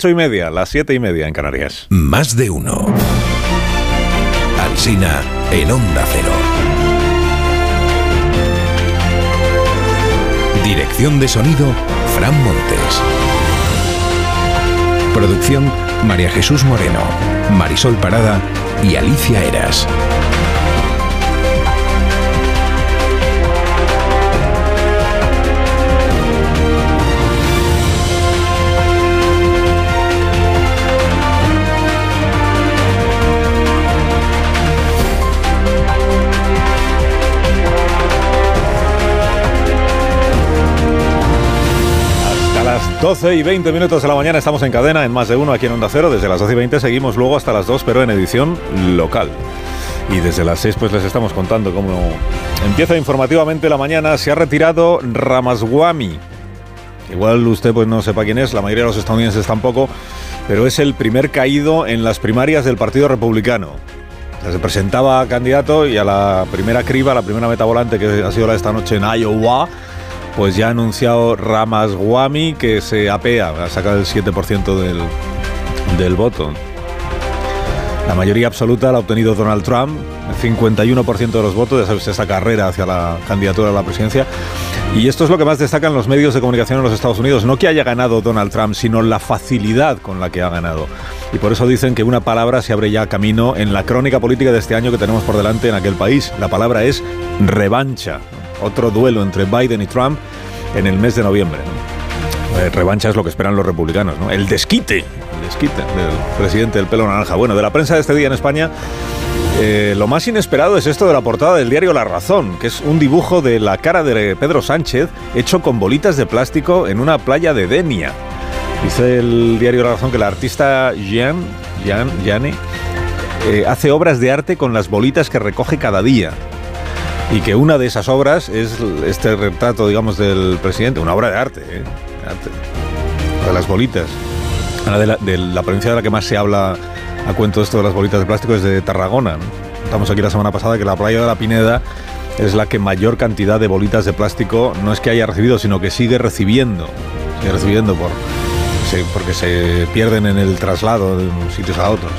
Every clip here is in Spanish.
8 y media, las siete y media en Canarias. Más de uno. Alsina en Onda Cero. Dirección de sonido, Fran Montes. Producción, María Jesús Moreno, Marisol Parada y Alicia Eras. 12 y 20 minutos de la mañana estamos en cadena en más de uno aquí en Onda Cero. Desde las 12 y 20 seguimos luego hasta las 2, pero en edición local. Y desde las 6 pues les estamos contando cómo empieza informativamente la mañana. Se ha retirado Ramaswamy. Igual usted pues no sepa quién es, la mayoría de los estadounidenses tampoco, pero es el primer caído en las primarias del Partido Republicano. Se presentaba candidato y a la primera criba, la primera meta volante que ha sido la de esta noche en Iowa, pues ya ha anunciado Ramaswamy que se apea, va a sacar el 7% del, del voto. La mayoría absoluta la ha obtenido Donald Trump, el 51% de los votos, ya sabes, esa carrera hacia la candidatura a la presidencia. Y esto es lo que más destacan los medios de comunicación en los Estados Unidos. No que haya ganado Donald Trump, sino la facilidad con la que ha ganado. Y por eso dicen que una palabra se abre ya camino en la crónica política de este año que tenemos por delante en aquel país. La palabra es revancha. Otro duelo entre Biden y Trump en el mes de noviembre. ¿no? Eh, revancha es lo que esperan los republicanos, ¿no? El desquite, el desquite del presidente del pelo naranja. Bueno, de la prensa de este día en España, eh, lo más inesperado es esto de la portada del diario La Razón, que es un dibujo de la cara de Pedro Sánchez hecho con bolitas de plástico en una playa de Denia. Dice el diario La Razón que la artista Jean, Jean, eh, hace obras de arte con las bolitas que recoge cada día. Y que una de esas obras es este retrato, digamos, del presidente, una obra de arte, ¿eh? De las bolitas. Una de la, de la provincia de la que más se habla a cuento esto de las bolitas de plástico es de Tarragona. Estamos aquí la semana pasada que la playa de la Pineda es la que mayor cantidad de bolitas de plástico no es que haya recibido, sino que sigue recibiendo. Sigue recibiendo por, porque se pierden en el traslado de unos sitios a otros.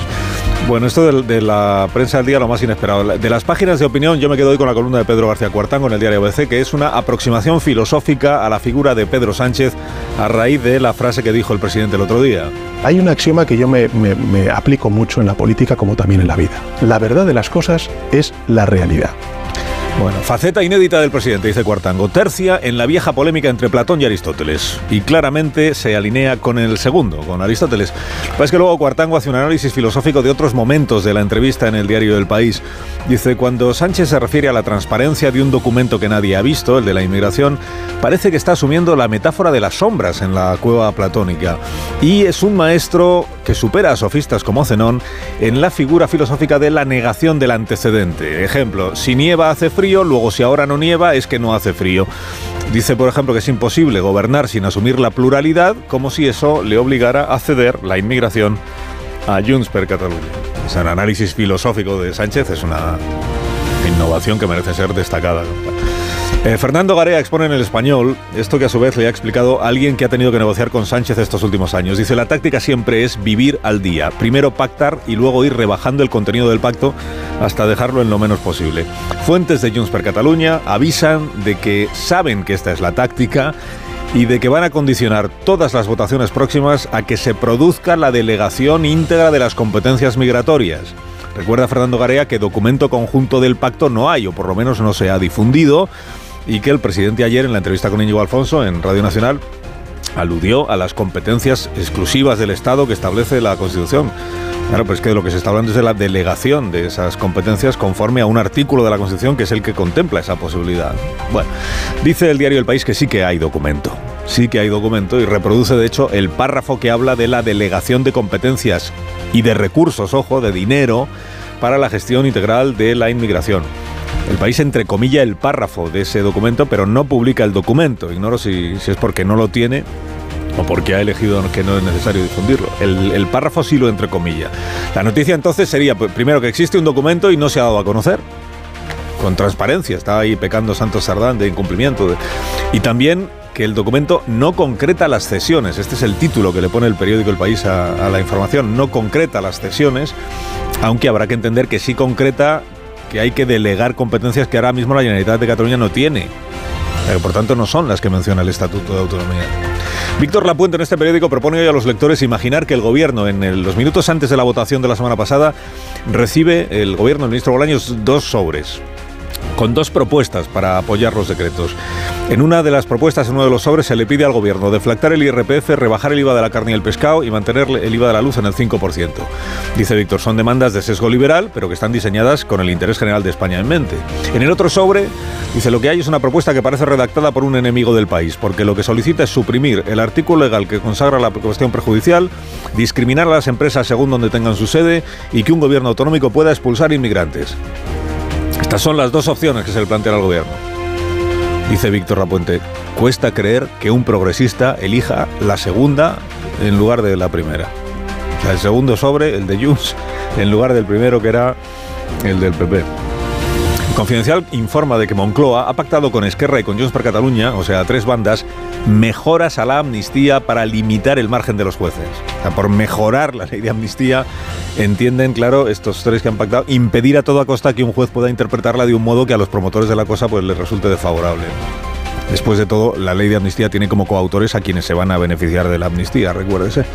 Bueno, esto de, la prensa del día lo más inesperado. De las páginas de opinión, yo me quedo hoy con la columna de Pedro García Cuartango en el diario ABC, que es una aproximación filosófica a la figura de Pedro Sánchez a raíz de la frase que dijo el presidente el otro día. Hay un axioma que yo me aplico mucho en la política como también en la vida. La verdad de las cosas es la realidad. Bueno, faceta inédita del presidente, dice Cuartango. Tercia en la vieja polémica entre Platón y Aristóteles. Y claramente se alinea con el segundo, con Aristóteles. Lo que es que luego Cuartango hace un análisis filosófico de otros momentos de la entrevista en el diario del País. Dice, cuando Sánchez se refiere a la transparencia de un documento que nadie ha visto, el de la inmigración, parece que está asumiendo la metáfora de las sombras en la cueva platónica. Y es un maestro supera a sofistas como Zenón en la figura filosófica de la negación del antecedente. Ejemplo, si nieva hace frío, luego si ahora no nieva es que no hace frío. Dice, por ejemplo, que es imposible gobernar sin asumir la pluralidad, como si eso le obligara a ceder la inmigración a Junts per Catalunya. Es un análisis filosófico de Sánchez, es una innovación que merece ser destacada. Eh, Fernando Garea expone en el español esto que a su vez le ha explicado alguien que ha tenido que negociar con Sánchez estos últimos años. Dice, la táctica siempre es vivir al día. Primero pactar y luego ir rebajando el contenido del pacto hasta dejarlo en lo menos posible. Fuentes de Junts per Catalunya avisan de que saben que esta es la táctica y de que van a condicionar todas las votaciones próximas a que se produzca la delegación íntegra de las competencias migratorias. Recuerda Fernando Garea que documento conjunto del pacto no hay, o por lo menos no se ha difundido, y que el presidente ayer en la entrevista con Íñigo Alfonso en Radio Nacional aludió a las competencias exclusivas del Estado que establece la Constitución. Claro, pues que de lo que se está hablando es de la delegación de esas competencias conforme a un artículo de la Constitución que es el que contempla esa posibilidad. Bueno, dice el diario El País que sí que hay documento. Sí que hay documento y reproduce de hecho el párrafo que habla de la delegación de competencias y de recursos, ojo, de dinero para la gestión integral de la inmigración. El país entrecomilla el párrafo de ese documento, pero no publica el documento. Ignoro si, es porque no lo tiene o porque ha elegido que no es necesario difundirlo. El, párrafo sí lo entrecomilla. La noticia entonces sería, pues, primero, que existe un documento y no se ha dado a conocer. con transparencia. Está ahí pecando Santos Sardán de incumplimiento. y también que el documento no concreta las cesiones. Este es el título que le pone el periódico El País a, la información. No concreta las cesiones, aunque habrá que entender que sí concreta que hay que delegar competencias que ahora mismo la Generalitat de Cataluña no tiene. Por tanto no son las que menciona el Estatuto de Autonomía. Víctor Lapuente en este periódico propone hoy a los lectores imaginar que el gobierno, en los minutos antes de la votación de la semana pasada, recibe el gobierno, el ministro Bolaños, dos sobres con dos propuestas para apoyar los decretos. En una de las propuestas, en uno de los sobres, se le pide al gobierno deflactar el IRPF, rebajar el IVA de la carne y el pescado y mantener el IVA de la luz en el 5%. Dice Víctor, son demandas de sesgo liberal, pero que están diseñadas con el interés general de España en mente. En el otro sobre, dice, lo que hay es una propuesta que parece redactada por un enemigo del país, porque lo que solicita es suprimir el artículo legal que consagra la cuestión prejudicial, discriminar a las empresas según donde tengan su sede y que un gobierno autonómico pueda expulsar inmigrantes. Estas son las dos opciones que se le plantea al gobierno. Dice Víctor Rapuente, cuesta creer que un progresista elija la segunda en lugar de la primera. El segundo sobre, el de Junts, en lugar del primero que era el del PP. Confidencial informa de que Moncloa ha pactado con Esquerra y con Junts per Cataluña, o sea, tres bandas, mejoras a la amnistía para limitar el margen de los jueces. O sea, por mejorar la ley de amnistía, entienden, claro, estos tres que han pactado, impedir a toda costa que un juez pueda interpretarla de un modo que a los promotores de la cosa pues les resulte desfavorable. Después de todo, la ley de amnistía tiene como coautores a quienes se van a beneficiar de la amnistía, recuérdese.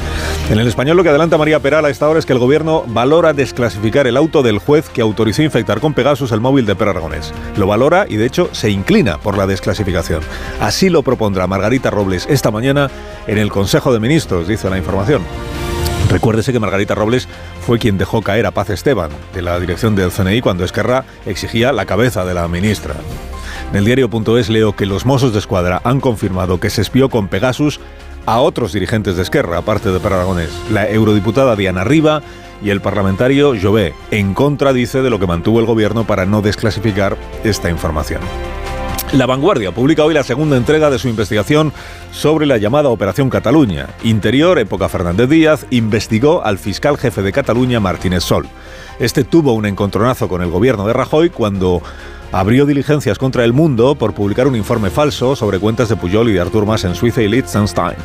En el español lo que adelanta María Peral a esta hora es que el gobierno valora desclasificar el auto del juez que autorizó infectar con Pegasus el móvil de Per Aragonés. Lo valora y de hecho se inclina por la desclasificación. Así lo propondrá Margarita Robles esta mañana en el Consejo de Ministros, dice la información. Recuérdese que Margarita Robles fue quien dejó caer a Paz Esteban de la dirección del CNI cuando Esquerra exigía la cabeza de la ministra. En el diario.es leo que los Mossos de Escuadra han confirmado que se espió con Pegasus a otros dirigentes de Esquerra, aparte de Per Aragonés, la eurodiputada Diana Riva y el parlamentario Jové, en contra, dice, de lo que mantuvo el gobierno para no desclasificar esta información. La Vanguardia publica hoy la segunda entrega de su investigación sobre la llamada Operación Cataluña. Interior, época Fernández Díaz, investigó al fiscal jefe de Cataluña, Martínez Sol. Este tuvo un encontronazo con el gobierno de Rajoy cuando abrió diligencias contra el mundo por publicar un informe falso sobre cuentas de Puyol y de Artur Mas en Suiza y Liechtenstein.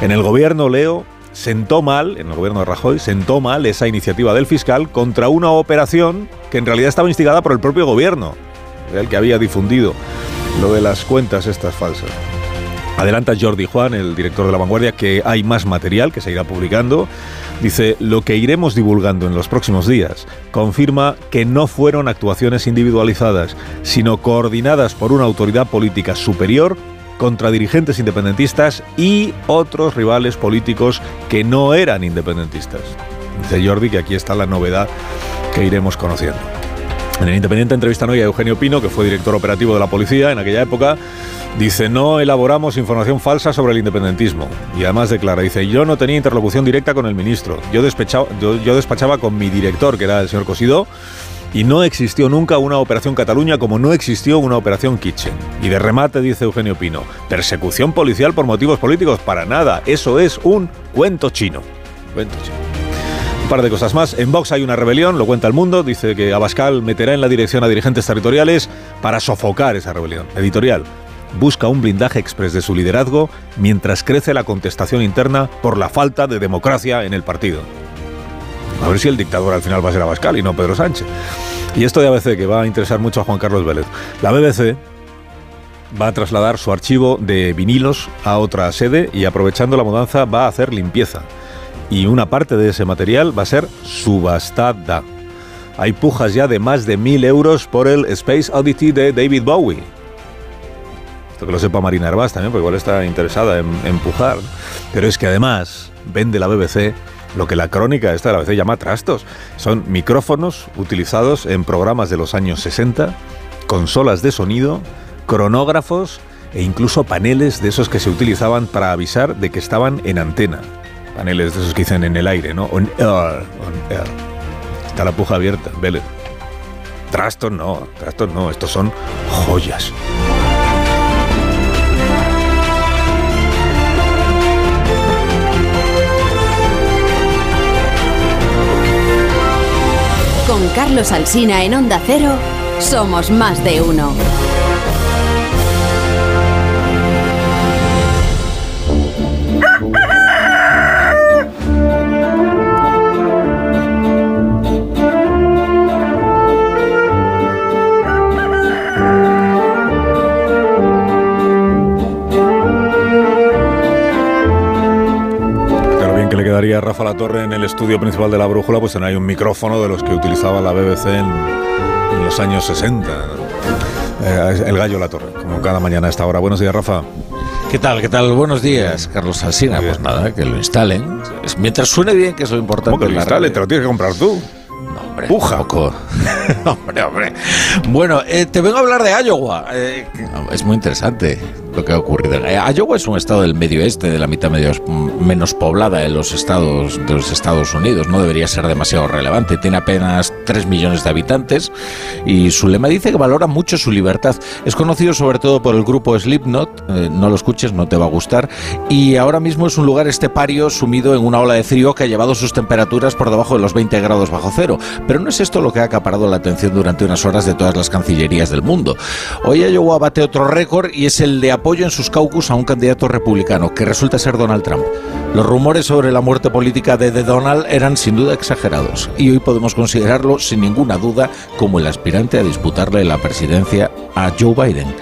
En el gobierno, Leo, sentó mal, en el gobierno de Rajoy, sentó mal esa iniciativa del fiscal contra una operación que en realidad estaba instigada por el propio gobierno, el que había difundido lo de las cuentas estas falsas. Adelanta Jordi Juan, el director de La Vanguardia, que hay más material que se irá publicando. Dice, lo que iremos divulgando en los próximos días confirma que no fueron actuaciones individualizadas, sino coordinadas por una autoridad política superior contra dirigentes independentistas y otros rivales políticos que no eran independentistas. Dice Jordi que aquí está la novedad que iremos conociendo. En el Independiente entrevistan hoy a Eugenio Pino, que fue director operativo de la policía en aquella época. Dice, no elaboramos información falsa sobre el independentismo. Y además declara, dice, yo no tenía interlocución directa con el ministro. Yo yo, despachaba con mi director, que era el señor Cosido, y no existió nunca una operación Cataluña como no existió una operación Kitchen. Y de remate dice Eugenio Pino, persecución policial por motivos políticos, para nada, eso es un cuento chino. Cuento chino par de cosas más. En Vox hay una rebelión, lo cuenta el mundo. Dice que Abascal meterá en la dirección a dirigentes territoriales para sofocar esa rebelión. Editorial. Busca un blindaje express de su liderazgo mientras crece la contestación interna por la falta de democracia en el partido. A ver si el dictador al final va a ser Abascal y no Pedro Sánchez. Y esto de ABC, que va a interesar mucho a Juan Carlos Vélez. La BBC va a trasladar su archivo de vinilos a otra sede y aprovechando la mudanza va a hacer limpieza y una parte de ese material va a ser subastada. Hay pujas ya de más de mil euros por el Space Oddity de David Bowie. Esto que lo sepa Marina Herbás también, porque igual está interesada en, empujar. Pero es que además vende la BBC lo que la crónica esta de la BBC llama trastos. Son micrófonos utilizados en programas de los años 60, consolas de sonido, cronógrafos e incluso paneles de esos que se utilizaban para avisar de que estaban en antena paneles de esos que dicen en el aire, ¿no? On air, air. Está la puja abierta, Vélez. Trastos no, trastos no, estos son joyas. Con Carlos Alsina en Onda Cero. somos más de uno. Claro, bien que le quedaría a Rafa La Torre en el estudio principal de la brújula, pues hay un micrófono de los que utilizaba la BBC en, en los años 60. Eh, el gallo La Torre, como cada mañana a esta hora. Buenos días, Rafa. ¿Qué tal? ¿Qué tal? Buenos días, Carlos Alsina. Pues nada, que lo instalen. Mientras suene bien, que es lo importante. ¿Cómo que lo la instale? radio. Te lo tienes que comprar tú. No, hombre, Puja. hombre, hombre. Bueno, eh, te vengo a hablar de Iowa. Eh, es muy interesante lo que ha ocurrido. Eh, Iowa es un estado del medio oeste, de la mitad medio, menos poblada de los estados de los Estados Unidos. No debería ser demasiado relevante. Tiene apenas 3 millones de habitantes y su lema dice que valora mucho su libertad. Es conocido sobre todo por el grupo Slipknot. eh, no lo escuches, no te va a gustar. Y ahora mismo es un lugar estepario sumido en una ola de frío que ha llevado sus temperaturas por debajo de los 20 grados bajo cero. Pero no es esto lo que ha acaparado la atención durante unas horas de todas las cancillerías del mundo. Hoy Iowa bate otro récord y es el de apoyo en sus caucus a un candidato republicano, que resulta ser Donald Trump. Los rumores sobre la muerte política de The Donald eran sin duda exagerados y hoy podemos considerarlo sin ninguna duda como el aspirante a disputarle la presidencia a Joe Biden.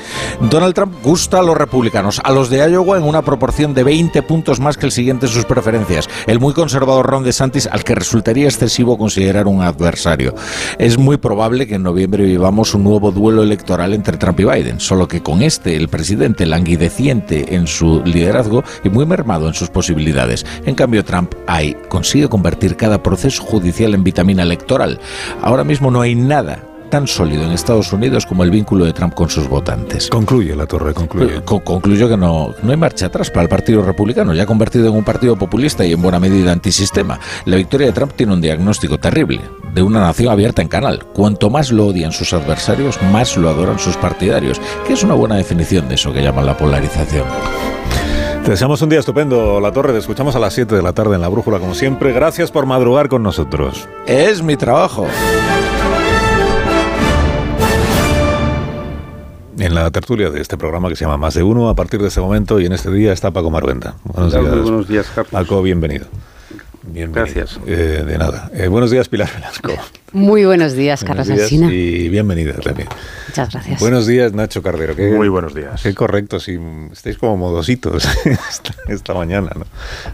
Donald Trump gusta a los republicanos, a los de Iowa en una proporción de 20 puntos más que el siguiente en sus preferencias, el muy conservador Ron DeSantis al que resultaría excesivo considerar un adversario. Es muy probable que en noviembre vivamos un nuevo duelo electoral entre Trump y Biden, solo que con este el presidente languideciente en su liderazgo y muy mermado en sus posibilidades. En cambio Trump hay, consigue convertir cada proceso judicial en vitamina electoral. Ahora mismo no hay nada tan sólido en Estados Unidos como el vínculo de Trump con sus votantes. Concluye La Torre, concluye. Con- concluyo que no, no hay marcha atrás para el Partido Republicano, ya convertido en un partido populista y en buena medida antisistema. La victoria de Trump tiene un diagnóstico terrible, de una nación abierta en canal. Cuanto más lo odian sus adversarios, más lo adoran sus partidarios, que es una buena definición de eso que llaman la polarización. Te deseamos un día estupendo, La Torre. Te escuchamos a las 7 de la tarde en la brújula, como siempre. Gracias por madrugar con nosotros. Es mi trabajo. En la tertulia de este programa que se llama Más de Uno, a partir de este momento y en este día está Paco Maruenda. Buenos días. buenos días, Carlos. Paco, bienvenido. Bienvenido. Gracias. Eh, de nada. Eh, buenos días, Pilar Velasco. Muy buenos días, Carlos Buenos días Alsina. Y bienvenida también. Muchas gracias. Buenos días, Nacho Cardero. Qué, Muy buenos días. Qué correcto, si estáis como modositos esta, esta mañana, ¿no?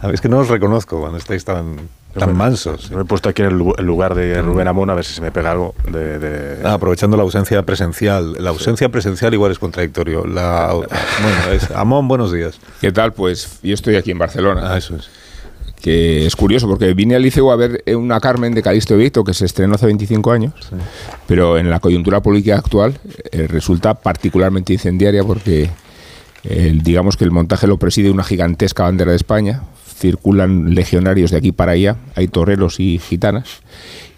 A ver, es que no os reconozco cuando estáis tan, tan mansos. Me he puesto aquí en el lu- el lugar de Rubén Amón a ver si se me pega algo de... de- Ah, aprovechando la ausencia presencial. La ausencia presencial igual es contradictorio. La, bueno, es, Amón, buenos días. ¿Qué tal? Pues yo estoy aquí en Barcelona. Ah, eso es. Que es curioso porque vine al liceo a ver eh, una Carmen de Calixto Víctor que se estrenó hace 25 años, pero en la coyuntura política actual eh, resulta particularmente incendiaria porque eh, digamos que el montaje lo preside una gigantesca bandera de España, circulan legionarios de aquí para allá, hay toreros y gitanas,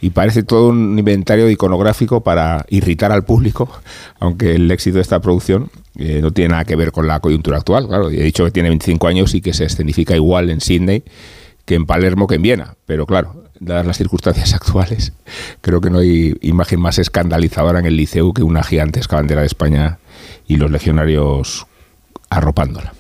y parece todo un inventario iconográfico para irritar al público, aunque el éxito de esta producción eh, no tiene nada que ver con la coyuntura actual. Claro, he dicho que tiene 25 años y que se escenifica igual en Sydney que en Palermo que en Viena, pero claro, dadas las circunstancias actuales, creo que no hay imagen más escandalizadora en el liceo que una gigantesca bandera de España y los legionarios arropándola.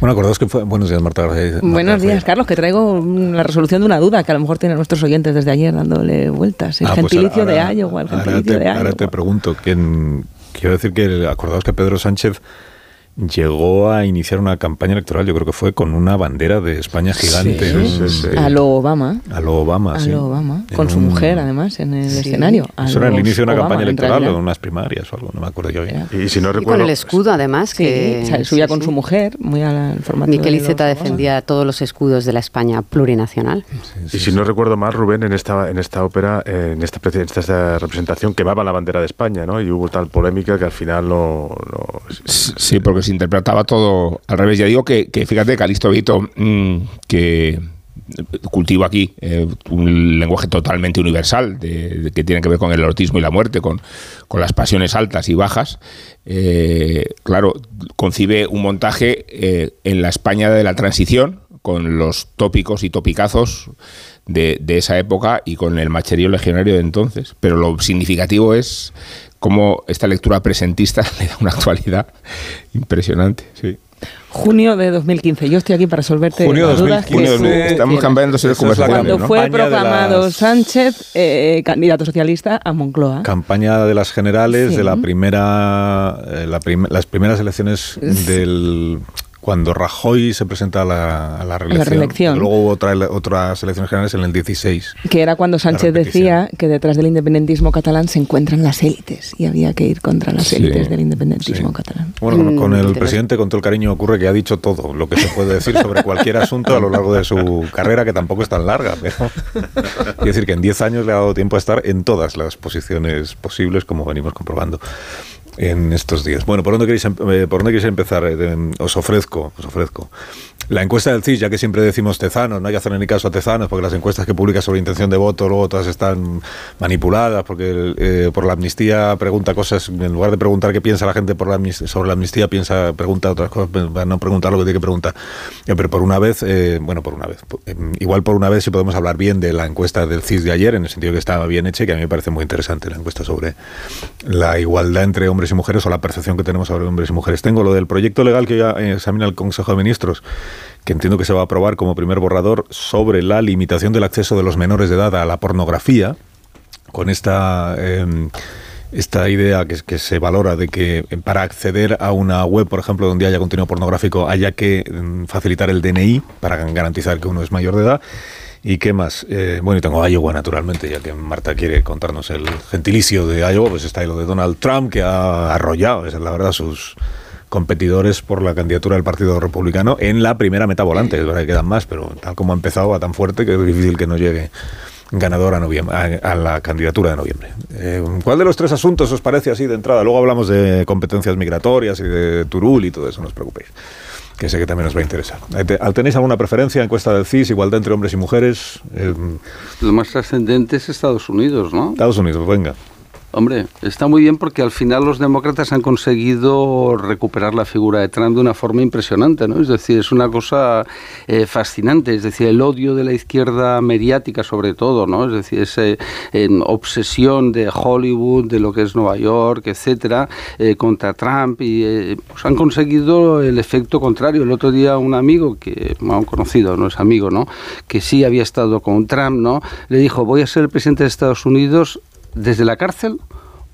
Bueno, acordaos que fue. Buenos días, Marta. García. Buenos días. Carlos, que traigo mm, la resolución de una duda que a lo mejor tienen nuestros oyentes desde ayer dándole vueltas. El Ah, pues gentilicio ahora- de Iowa, el ahora gentilicio te, de ahora te Iowa. pregunto, ¿quién, quiero decir que acordaos que Pedro Sánchez llegó a iniciar una campaña electoral, yo creo que fue con una bandera de España gigante. Sí. Sí, sí. A lo Obama. A lo Obama, A sí. lo Obama. En Con su un- mujer, además, en el Sí. escenario. A Eso era el inicio de una Obama, campaña en electoral o unas primarias o algo, no me acuerdo yo bien. Y si no Y con recuerdo... el escudo, además, Sí, que o sea, subía sí, con sí. su mujer, muy al formato Miquel Iceta Obama. defendía todos los escudos de la España plurinacional. Y si no recuerdo mal, Rubén, en esta, en esta ópera, en esta, en esta representación, quemaba la bandera de España, ¿no? Y hubo tal polémica que al final no... no- Sí, porque se interpretaba todo al revés. Ya digo que, que fíjate, Calixto Vito, mm, que cultiva aquí eh, un lenguaje totalmente universal, de, que tiene que ver con el erotismo y la muerte, con, con las pasiones altas y bajas. Eh, claro, concibe un montaje eh, en la España de la transición, con los tópicos y topicazos de, de esa época y con el macherío legionario de entonces. Pero lo significativo es cómo esta lectura presentista le da una actualidad impresionante. Sí. Junio de 2015. Yo estoy aquí para resolverte Junio las dudas 2015. que Junio tú de- estamos cambiando de conversación. Cuando ¿no? fue proclamado las- Sánchez eh, candidato socialista a Moncloa. Campaña de las generales Sí. de la primera, eh, la prim- las primeras elecciones del cuando Rajoy se presenta a la, a la reelección. reelección. Luego hubo otra, otras elecciones generales en el 16. que era cuando Sánchez decía que detrás del independentismo catalán se encuentran las élites y había que ir contra las Sí. élites del independentismo Sí. catalán. Bueno, con- Mm, con el interesante. presidente, con todo el cariño, ocurre que ha dicho todo lo que se puede decir sobre cualquier asunto a lo largo de su carrera, que tampoco es tan larga. Pero quiero decir que en 10 años le ha dado tiempo a estar en todas las posiciones posibles, como venimos comprobando en estos días. Bueno, ¿por dónde queréis, em- eh, ¿por dónde queréis empezar? Eh, os ofrezco, os ofrezco. La encuesta del CIS, ya que siempre decimos Tezanos, no hay que hacerle ni caso a Tezanos, porque las encuestas que publica sobre intención de voto, luego todas están manipuladas, porque eh, por la amnistía pregunta cosas, en lugar de preguntar qué piensa la gente por la amnistía, sobre la amnistía, piensa, pregunta otras cosas, pues, no preguntar lo que tiene que preguntar. Ya, pero por una vez, eh, bueno, por una vez, eh, igual por una vez si podemos hablar bien de la encuesta del CIS de ayer, en el sentido que estaba bien hecha que a mí me parece muy interesante la encuesta sobre la igualdad entre hombres y mujeres o la percepción que tenemos sobre hombres y mujeres. Tengo lo del proyecto legal que ya examina el Consejo de Ministros, que entiendo que se va a aprobar como primer borrador sobre la limitación del acceso de los menores de edad a la pornografía, con esta... eh, esta idea que, que se valora de que para acceder a una web, por ejemplo, donde haya contenido pornográfico, haya que mm, facilitar el DNI para garantizar que uno es mayor de edad. ¿Y qué más? Eh, bueno, y tengo Iowa, naturalmente, ya que Marta quiere contarnos el gentilicio de Iowa, pues está ahí lo de Donald Trump, que ha arrollado, esa es la verdad, sus competidores por la candidatura del Partido Republicano en la primera meta volante. Es verdad que quedan más, pero tal como ha empezado, va tan fuerte que es difícil que no llegue ganador a, noviembre, a, a la candidatura de noviembre. Eh, ¿Cuál de los tres asuntos os parece así de entrada? Luego hablamos de competencias migratorias y de Turul y todo eso, no os preocupéis que sé que también os va a interesar. Eh, te- ¿Tenéis alguna preferencia? Encuesta del CIS, igualdad entre hombres y mujeres. Eh, Lo más trascendente es Estados Unidos, ¿no? Estados Unidos, venga. Hombre, está muy bien porque al final los demócratas han conseguido recuperar la figura de Trump de una forma impresionante, ¿no? Es decir, es una cosa eh, fascinante, es decir, el odio de la izquierda mediática sobre todo, ¿no? Es decir, esa obsesión de Hollywood, de lo que es Nueva York, etcétera, eh, contra Trump y eh, pues han conseguido el efecto contrario. El otro día un amigo que, bueno, conocido, no es amigo, ¿no? Que sí había estado con Trump, ¿no? Le dijo, voy a ser el presidente de Estados Unidos desde la cárcel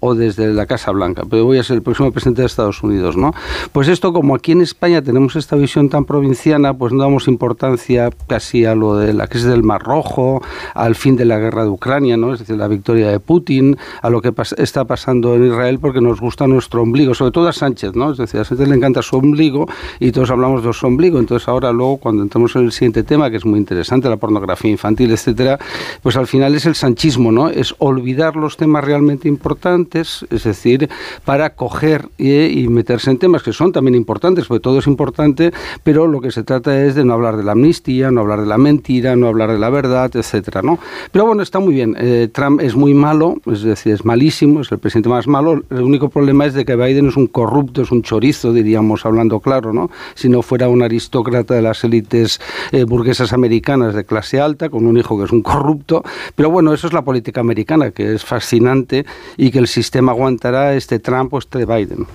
o desde la Casa Blanca, pero voy a ser el próximo presidente de Estados Unidos, ¿no? Pues esto, como aquí en España tenemos esta visión tan provinciana, pues no damos importancia casi a lo de la crisis del Mar Rojo, al fin de la guerra de Ucrania, ¿no? Es decir, la victoria de Putin, a lo que pas- está pasando en Israel porque nos gusta nuestro ombligo, sobre todo a Sánchez, ¿no? Es decir, a Sánchez le encanta su ombligo y todos hablamos de su ombligo, entonces ahora luego cuando entramos en el siguiente tema, que es muy interesante, la pornografía infantil, etcétera, pues al final es el sanchismo, ¿no? Es olvidar los temas realmente importantes, es decir, para coger y, meterse en temas que son también importantes, porque todo es importante, pero lo que se trata es de no hablar de la amnistía, no hablar de la mentira, no hablar de la verdad, etcétera, ¿no? Pero bueno, está muy bien. Eh, Trump es muy malo, es decir, es malísimo, es el presidente más malo. El único problema es de que Biden es un corrupto, es un chorizo, diríamos, hablando claro, ¿no? Si no fuera un aristócrata de las élites eh, burguesas americanas de clase alta, con un hijo que es un corrupto. Pero bueno, eso es la política americana, que es fascinante y que el sistema aguantará este Trump o este Biden.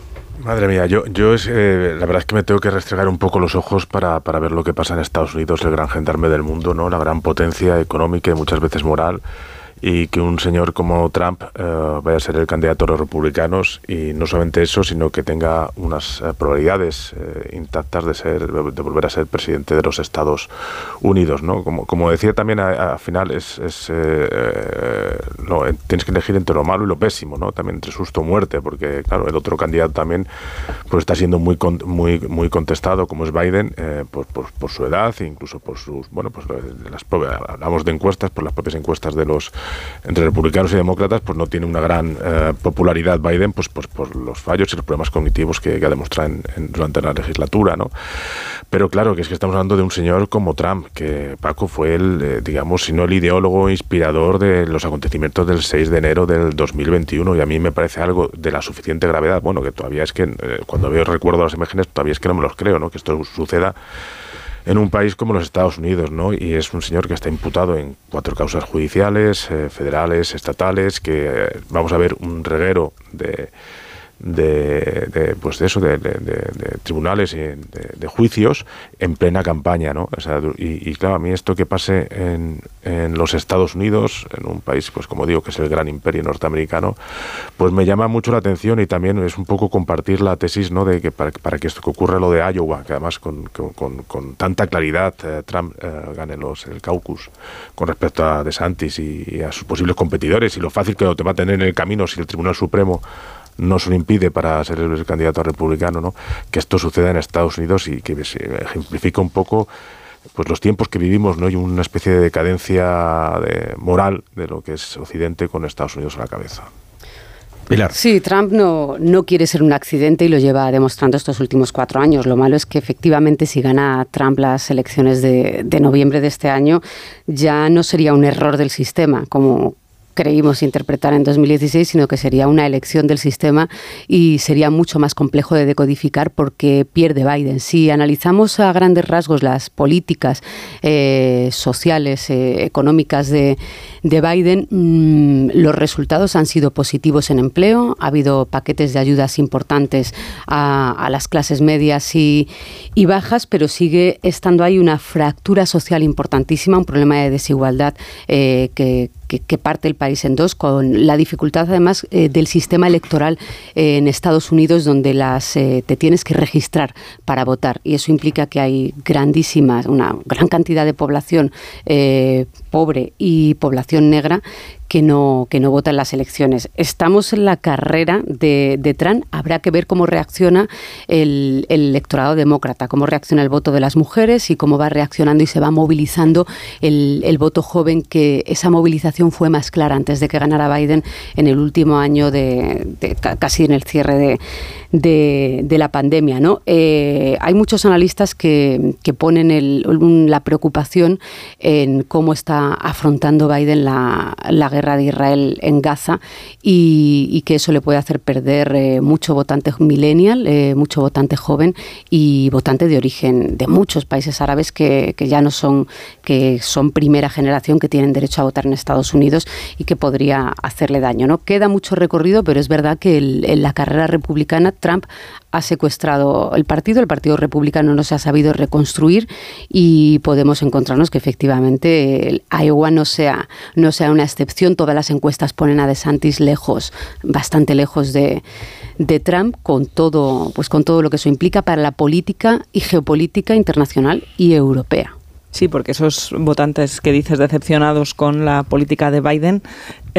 Madre mía, yo, yo es, eh, la verdad es que me tengo que restregar un poco los ojos para, para ver lo que pasa en Estados Unidos, el gran gendarme del mundo, ¿no? La gran potencia económica y muchas veces moral. Y que un señor como Trump eh, vaya a ser el candidato de los republicanos y no solamente eso, sino que tenga unas eh, probabilidades eh, intactas de ser de volver a ser presidente de los Estados Unidos, ¿no? Como, como decía también al final es, es no, tienes que elegir entre lo malo y lo pésimo, ¿no? También entre susto o muerte, porque claro el otro candidato también pues está siendo muy con- muy muy contestado como es Biden eh, por, por, su edad e incluso por sus bueno pues las hablamos de encuestas por las propias encuestas de los entre republicanos y demócratas pues no tiene una gran eh, popularidad Biden pues, pues por los fallos y los problemas cognitivos que, que ha demostrado en- en- durante la legislatura no pero claro que es que estamos hablando de un señor como Trump que Paco fue el eh, digamos si no el ideólogo inspirador de los acontecimientos del 6 de enero del 2021 y a mí me parece algo de la suficiente gravedad. Bueno que todavía es que eh, cuando veo recuerdo las imágenes todavía es que no me los creo no que esto suceda en un país como los Estados Unidos, ¿no? Y es un señor que está imputado en cuatro causas judiciales, eh, federales, estatales, que eh, vamos a ver un reguero de de, de, pues de eso de, tribunales y de, juicios en plena campaña no o sea, y, y, claro a mí esto que pase en, en, los Estados Unidos en un país pues como digo que es el gran imperio norteamericano pues me llama mucho la atención y también es un poco compartir la tesis no de que para, para que esto que ocurra lo de Iowa que además con, con, con tanta claridad eh, Trump eh, gane los el caucus con respecto a DeSantis y, y a sus posibles competidores y lo fácil que lo te va a tener en el camino si el Tribunal Supremo no se lo impide para ser el candidato republicano, ¿no? que esto suceda en Estados Unidos y que se ejemplifica un poco pues los tiempos que vivimos no y una especie de decadencia de moral de lo que es Occidente con Estados Unidos a la cabeza. Pilar. Sí, Trump no, no quiere ser un accidente y lo lleva demostrando estos últimos cuatro años. Lo malo es que efectivamente si gana Trump las elecciones de, de noviembre de este año, ya no sería un error del sistema, como, creímos interpretar en 2016, sino que sería una elección del sistema y sería mucho más complejo de decodificar porque pierde Biden. Si analizamos a grandes rasgos las políticas eh, sociales, eh, económicas de, de Biden, mmm, los resultados han sido positivos en empleo, ha habido paquetes de ayudas importantes a, a las clases medias y, y bajas, pero sigue estando ahí una fractura social importantísima, un problema de desigualdad eh, que, que, parte el país en dos, con la dificultad además eh, del sistema electoral eh, en Estados Unidos, donde las eh, te tienes que registrar para votar. Y eso implica que hay grandísimas, una gran cantidad de población pobre y población negra que no, que no vota en las elecciones. Estamos en la carrera de, de Trump. Habrá que ver cómo reacciona el, el, electorado demócrata, cómo reacciona el voto de las mujeres y cómo va reaccionando y se va movilizando el, el voto joven, que esa movilización fue más clara antes de que ganara Biden en el último año, de, de casi en el cierre de, de, la pandemia. ¿no? Eh, hay muchos analistas que, que ponen el, la preocupación en cómo está afrontando Biden la, la guerra de Israel en Gaza y, que eso le puede hacer perder eh, mucho votante millennial, eh, mucho votante joven y votante de origen de muchos países árabes que, que, ya no son, que son primera generación, que tienen derecho a votar en Estados Unidos y que podría hacerle daño. ¿no? Queda mucho recorrido, pero es verdad que en la carrera republicana Trump ha secuestrado el partido, el Partido Republicano no se ha sabido reconstruir y podemos encontrarnos que efectivamente Iowa no sea, no sea una excepción. Todas las encuestas ponen a DeSantis lejos, bastante lejos de, de Trump, con todo, pues con todo lo que eso implica para la política y geopolítica internacional y europea. Sí, porque esos votantes que dices decepcionados con la política de Biden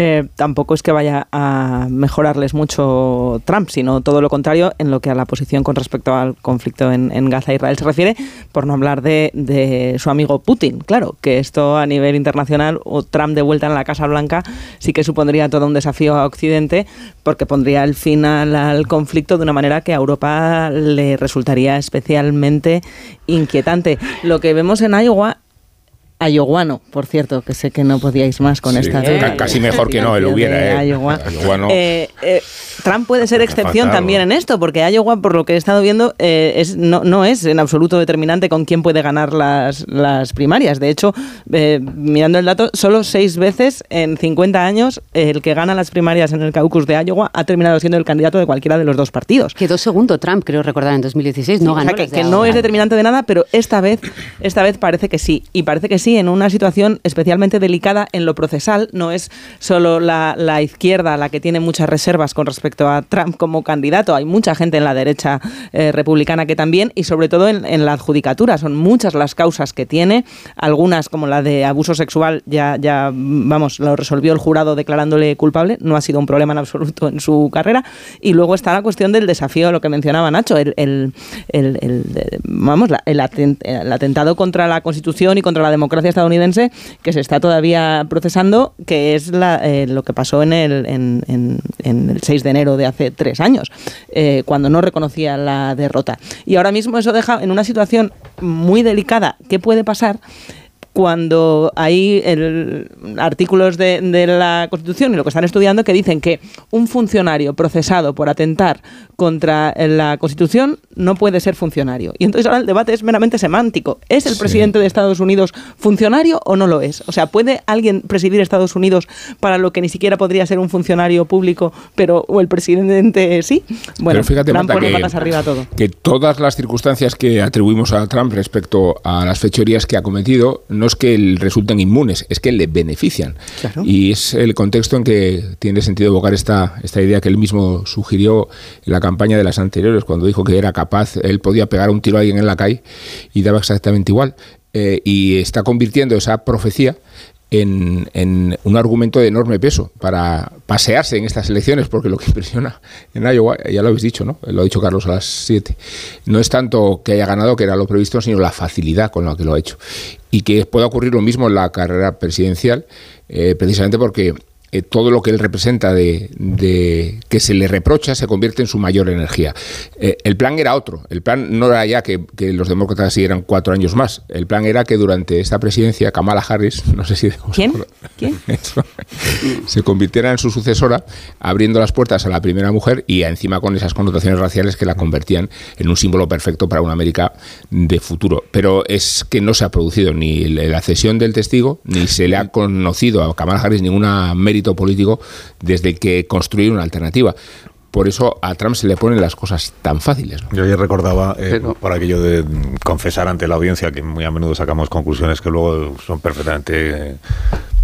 eh, tampoco es que vaya a mejorarles mucho Trump, sino todo lo contrario en lo que a la posición con respecto al conflicto en, en Gaza e Israel se refiere, por no hablar de, de, su amigo Putin. Claro, que esto a nivel internacional, o Trump de vuelta en la Casa Blanca, sí que supondría todo un desafío a Occidente, porque pondría el fin al, al conflicto de una manera que a Europa le resultaría especialmente inquietante. Lo que vemos en Iowa Ayoguano, por cierto, que sé que no podíais más con sí, esta. Eh, casi mejor que no, él hubiera. Eh. Eh, eh, Trump puede ser excepción fatal, también en esto, porque Iowa, por lo que he estado viendo, eh, es, no, no, es en absoluto determinante con quién puede ganar las, las primarias. De hecho, mirando el dato, solo seis veces en 50 años el que gana las primarias en el caucus de Iowa ha terminado siendo el candidato de cualquiera de los dos partidos. Quedó segundo Trump, creo recordar, en 2016. No sí, ganó. O sea, que, que no es determinante de nada, pero esta vez, esta vez parece que sí. Y parece que sí en una situación especialmente delicada en lo procesal. No es solo la, izquierda la que tiene muchas reservas con respecto a Trump como candidato. Hay mucha gente en la derecha eh, republicana que también, y sobre todo en, en, la adjudicatura. Son muchas las causas que tiene. Algunas, como la de abuso sexual, ya, ya vamos, lo resolvió el jurado declarándole culpable. No ha sido un problema en absoluto en su carrera. Y luego está la cuestión del desafío, lo que mencionaba Nacho, el, vamos, el atentado contra la Constitución y contra la democracia estadounidense que se está todavía procesando, que es la, eh, lo que pasó en el, en, en el, 6 de enero de hace tres años, eh, cuando no reconocía la derrota. Y ahora mismo eso deja en una situación muy delicada. ¿Qué puede pasar? cuando hay el, artículos de, de la Constitución y lo que están estudiando que dicen que un funcionario procesado por atentar contra la Constitución no puede ser funcionario. Y entonces ahora el debate es meramente semántico. ¿Es el Sí. presidente de Estados Unidos funcionario o no lo es? O sea, ¿puede alguien presidir Estados Unidos para lo que ni siquiera podría ser un funcionario público, pero o el presidente sí? Bueno, Pero fíjate, Trump Marta, que- patas arriba todo. que todas las circunstancias que atribuimos a Trump respecto a las fechorías que ha cometido no es que resulten inmunes, es que le benefician. Claro. Y es el contexto en que tiene sentido evocar esta, esta idea que él mismo sugirió en la campaña de las anteriores, cuando dijo que era capaz, él podía pegar un tiro a alguien en la calle y daba exactamente igual. Eh, y está convirtiendo esa profecía en, en un argumento de enorme peso para pasearse en estas elecciones, porque lo que impresiona en Iowa, ya lo habéis dicho, ¿no? Lo ha dicho Carlos a las 7, no es tanto que haya ganado, que era lo previsto, sino la facilidad con la que lo ha hecho. Y que pueda ocurrir lo mismo en la carrera presidencial, eh, precisamente porque eh, todo lo que él representa de, de que se le reprocha se convierte en su mayor energía. Eh, el plan era otro. El plan no era ya que, que los demócratas siguieran cuatro años más. El plan era que durante esta presidencia Kamala Harris, no sé si os ¿Quién? acordáis, ¿Quién? eso, se convirtiera en su sucesora, abriendo las puertas a la primera mujer y encima con esas connotaciones raciales que la convertían en un símbolo perfecto para una América de futuro. Pero es que no se ha producido ni la cesión del testigo, ni se le ha conocido a Kamala Harris ninguna mérito político desde que construir una alternativa. Por eso a Trump se le ponen las cosas tan fáciles. ¿no? Yo ayer recordaba, eh, Pero- por aquello de confesar ante la audiencia, que muy a menudo sacamos conclusiones que luego son perfectamente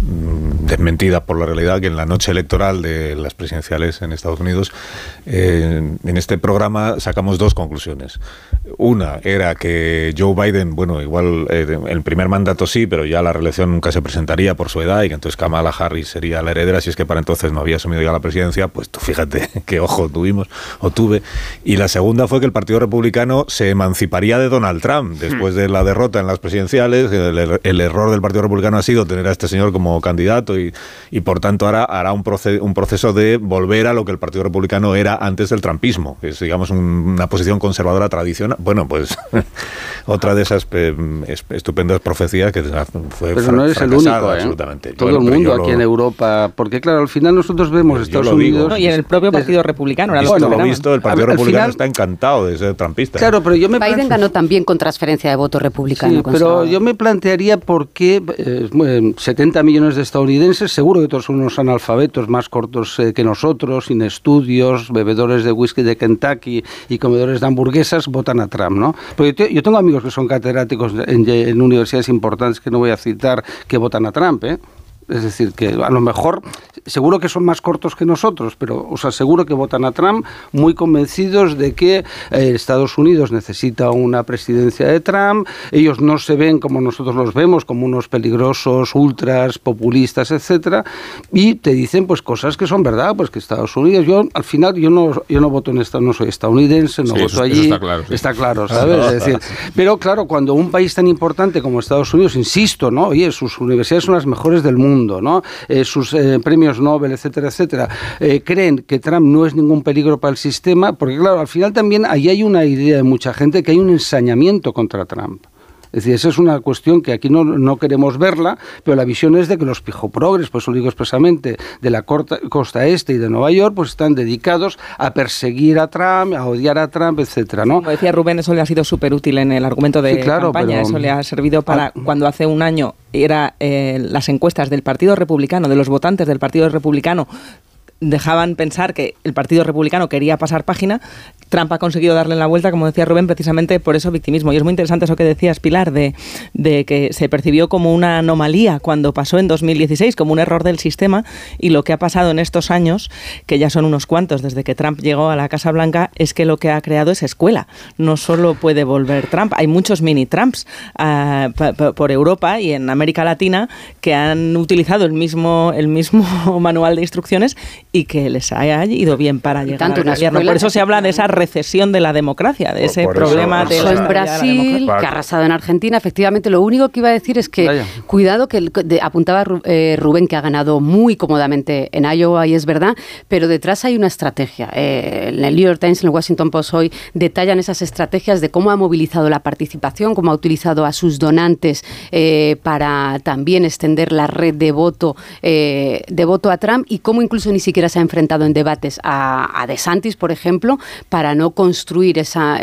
eh, mm, desmentidas por la realidad, que en la noche electoral de las presidenciales en Estados Unidos, eh, en este programa sacamos dos conclusiones. Una era que Joe Biden, bueno, igual eh, el primer mandato sí, pero ya la reelección nunca se presentaría por su edad y que entonces Kamala Harris sería la heredera, si es que para entonces no había asumido ya la presidencia, pues tú fíjate qué ojo tuvimos o tuve. Y la segunda fue que el Partido Republicano se emanciparía de Donald Trump después de la derrota en las presidenciales. El, el error del Partido Republicano ha sido tener a este señor como candidato y, y por tanto ahora hará un, proce- un proceso de volver a lo que el Partido Republicano era antes del trumpismo, que es digamos un- una posición conservadora tradicional. Bueno, pues otra de esas eh, es- estupendas profecías que fue Pero fra- no eres el fracasada único, ¿eh? absolutamente. Todo Bueno, el mundo aquí lo- en Europa. Porque, claro, al final nosotros vemos Pues Estados. Unidos. No, y en el propio Partido Republicano. era lo que Visto lo visto, el Partido ver, Republicano final- está encantado de ser trumpista. Claro, pero yo me Biden ganó también con transferencia de voto republicano. Sí, pero yo me plantearía por qué eh, bueno, 70 millones de estadounidenses, seguro que todos son unos analfabetos más cortos eh, que nosotros, sin estudios, bebedores de whisky de Kentucky y comedores de hamburguesas, votan a Trump, ¿no? Porque yo tengo amigos que son catedráticos en, en universidades importantes que no voy a citar que votan a Trump, ¿eh? Es decir, que a lo mejor, seguro que son más cortos que nosotros, pero os aseguro que votan a Trump muy convencidos de que eh, Estados Unidos necesita una presidencia de Trump. Ellos no se ven como nosotros los vemos, como unos peligrosos, ultras, populistas, etcétera, y te dicen pues cosas que son verdad, pues que Estados Unidos, yo al final yo no yo no voto en esta, no soy estadounidense, no Sí, voto eso- eso allí, está claro, sí. está claro, ¿sabes? Es decir, pero claro, cuando un país tan importante como Estados Unidos, insisto, ¿no? Oye, sus universidades son las mejores del mundo, ¿no? Eh, sus eh, premios Nobel, etcétera, etcétera, eh, creen que Trump no es ningún peligro para el sistema, porque claro, al final también ahí hay una idea de mucha gente que hay un ensañamiento contra Trump. Es decir, esa es una cuestión que aquí no, no queremos verla, pero la visión es de que los pijoprogres, pues lo digo expresamente, de la corta- costa este y de Nueva York, pues están dedicados a perseguir a Trump, a odiar a Trump, etcétera, ¿no? Como decía Rubén, eso le ha sido súper útil en el argumento de Sí, claro, campaña. Eso le ha servido para Ah. cuando hace un año era eh, las encuestas del Partido Republicano, de los votantes del Partido Republicano dejaban pensar que el Partido Republicano quería pasar página, Trump ha conseguido darle la vuelta, como decía Rubén, precisamente por eso victimismo. Y es muy interesante eso que decías, Pilar, de, de que se percibió como una anomalía cuando pasó en 2016, como un error del sistema, y lo que ha pasado en estos años, que ya son unos cuantos desde que Trump llegó a la Casa Blanca, es que lo que ha creado es escuela. No solo puede volver Trump, hay muchos mini Trumps ah, por Europa y en América Latina que han utilizado el mismo, el mismo manual de instrucciones y que les haya ido bien para llegar tanto al gobierno. Por eso se habla de esa recesión de la democracia, de ese problema de la en Brasil, que ha arrasado en Argentina. Efectivamente, lo único que iba a decir es que cuidado que apuntaba eh, Rubén que ha ganado muy cómodamente en Iowa y es verdad, pero detrás hay una estrategia. Eh, en el New York Times, en el Washington Post hoy detallan esas estrategias de cómo ha movilizado la participación, cómo ha utilizado a sus donantes eh, para también extender la red de voto de voto a Trump y cómo incluso ni siquiera se ha enfrentado en debates a, a DeSantis, por ejemplo, para no construir esa,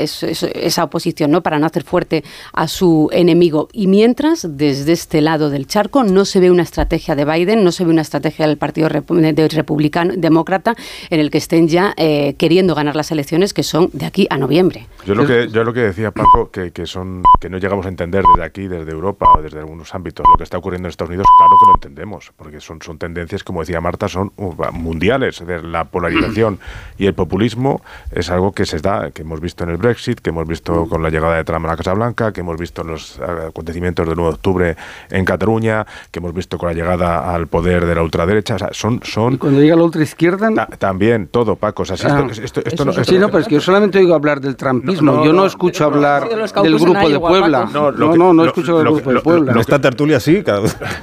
oposición, ¿no? para no hacer fuerte a su enemigo. Y mientras, desde este lado del charco, no se ve una estrategia de Biden, no se ve una estrategia del Partido Republicano, Demócrata, en el que estén ya eh, queriendo ganar las elecciones, que son de aquí a noviembre. Yo lo que, yo lo que decía, Paco, que, son, que no llegamos a entender desde aquí, desde Europa o desde algunos ámbitos, lo que está ocurriendo en Estados Unidos, claro que lo entendemos, porque son, son tendencias, como decía Marta, son uh, mundiales. La polarización y el populismo es algo que se da, que hemos visto en el Brexit, que hemos visto con la llegada de Trump a la Casa Blanca, que hemos visto en los acontecimientos del 9 de octubre en Cataluña, que hemos visto con la llegada al poder de la ultraderecha. O sea, son, son... ¿Y cuando llega la ultraizquierda? también, todo, Paco. O sea, ah. esto, esto, no, sí, no, pero es que yo solamente oigo hablar del trumpismo. yo no, escucho hablar del grupo de Puebla. No, no, no, escucho del grupo de Puebla. Esta tertulia sí,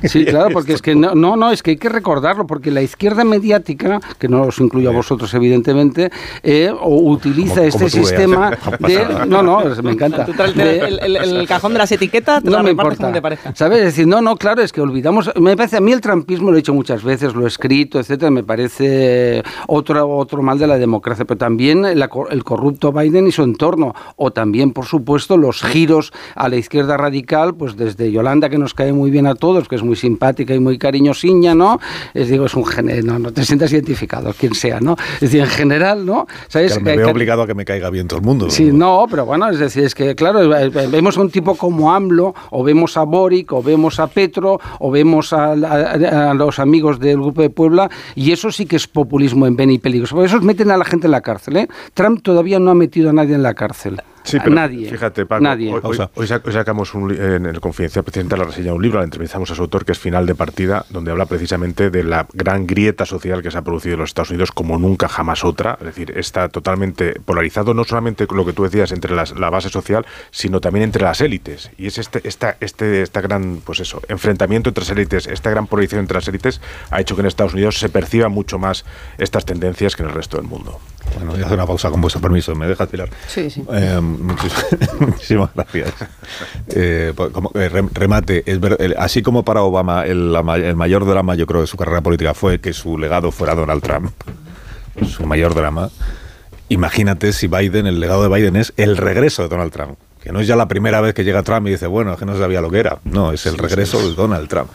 Sí, claro, porque es que no, no, es que hay que recordarlo, porque la izquierda mediática, que no os incluyo a vosotros evidentemente, eh, utiliza este sistema de... No, no, me encanta. el, cajón de las etiquetas no me importa. ¿Sabes? Es decir, no, no, claro, es que olvidamos... Me parece, a mí el trampismo lo he dicho muchas veces, lo he escrito, etcétera, me parece otro, otro mal de la democracia, pero también el corrupto Biden y su entorno, o también, por supuesto, los giros a la izquierda radical, pues desde Yolanda, que nos cae muy bien a todos, que es muy simpática y muy cariñosiña, ¿no? Es digo, es un género, no, no te sientas identificado, quien sea, ¿no? Es decir, en general, ¿no? ¿Sabes? me veo obligado a que me caiga bien todo el mundo. Sí, no, pero bueno, es decir, es que, claro, eh, eh, vemos a un tipo como AMLO, o vemos a Boric, o vemos a Petro, o vemos a, los amigos del Grupo de Puebla, y eso sí que es populismo en Ben y peligro. Por eso meten a la gente en la cárcel. ¿eh? Trump todavía no ha metido a nadie en la cárcel. Sí, pero nadie. Fíjate, Paco, nadie. Hoy, sacamos en el Confidencial Presidente la reseña de un libro, la entrevistamos a su autor, que es Final de Partida, donde habla precisamente de la gran grieta social que se ha producido en los Estados Unidos como nunca jamás otra. Es decir, está totalmente polarizado, no solamente lo que tú decías entre la base social, sino también entre las élites. Y es este, esta, este, esta gran, pues eso, enfrentamiento entre las élites, esta gran polarización entre las élites, ha hecho que en Estados Unidos se perciba mucho más estas tendencias que en el resto del mundo. Bueno, voy a hacer una pausa con vuestro permiso. ¿Me dejas, Pilar? Sí, sí. Eh, muchísimas gracias. Eh, pues, eh, remate, es así como para Obama el, el, mayor drama, yo creo, de su carrera política fue que su legado fuera Donald Trump, su mayor drama. Imagínate si Biden, el legado de Biden es el regreso de Donald Trump que no es ya la primera vez que llega Trump y dice, bueno, es que no sabía lo que era. No, es el regreso de Donald Trump,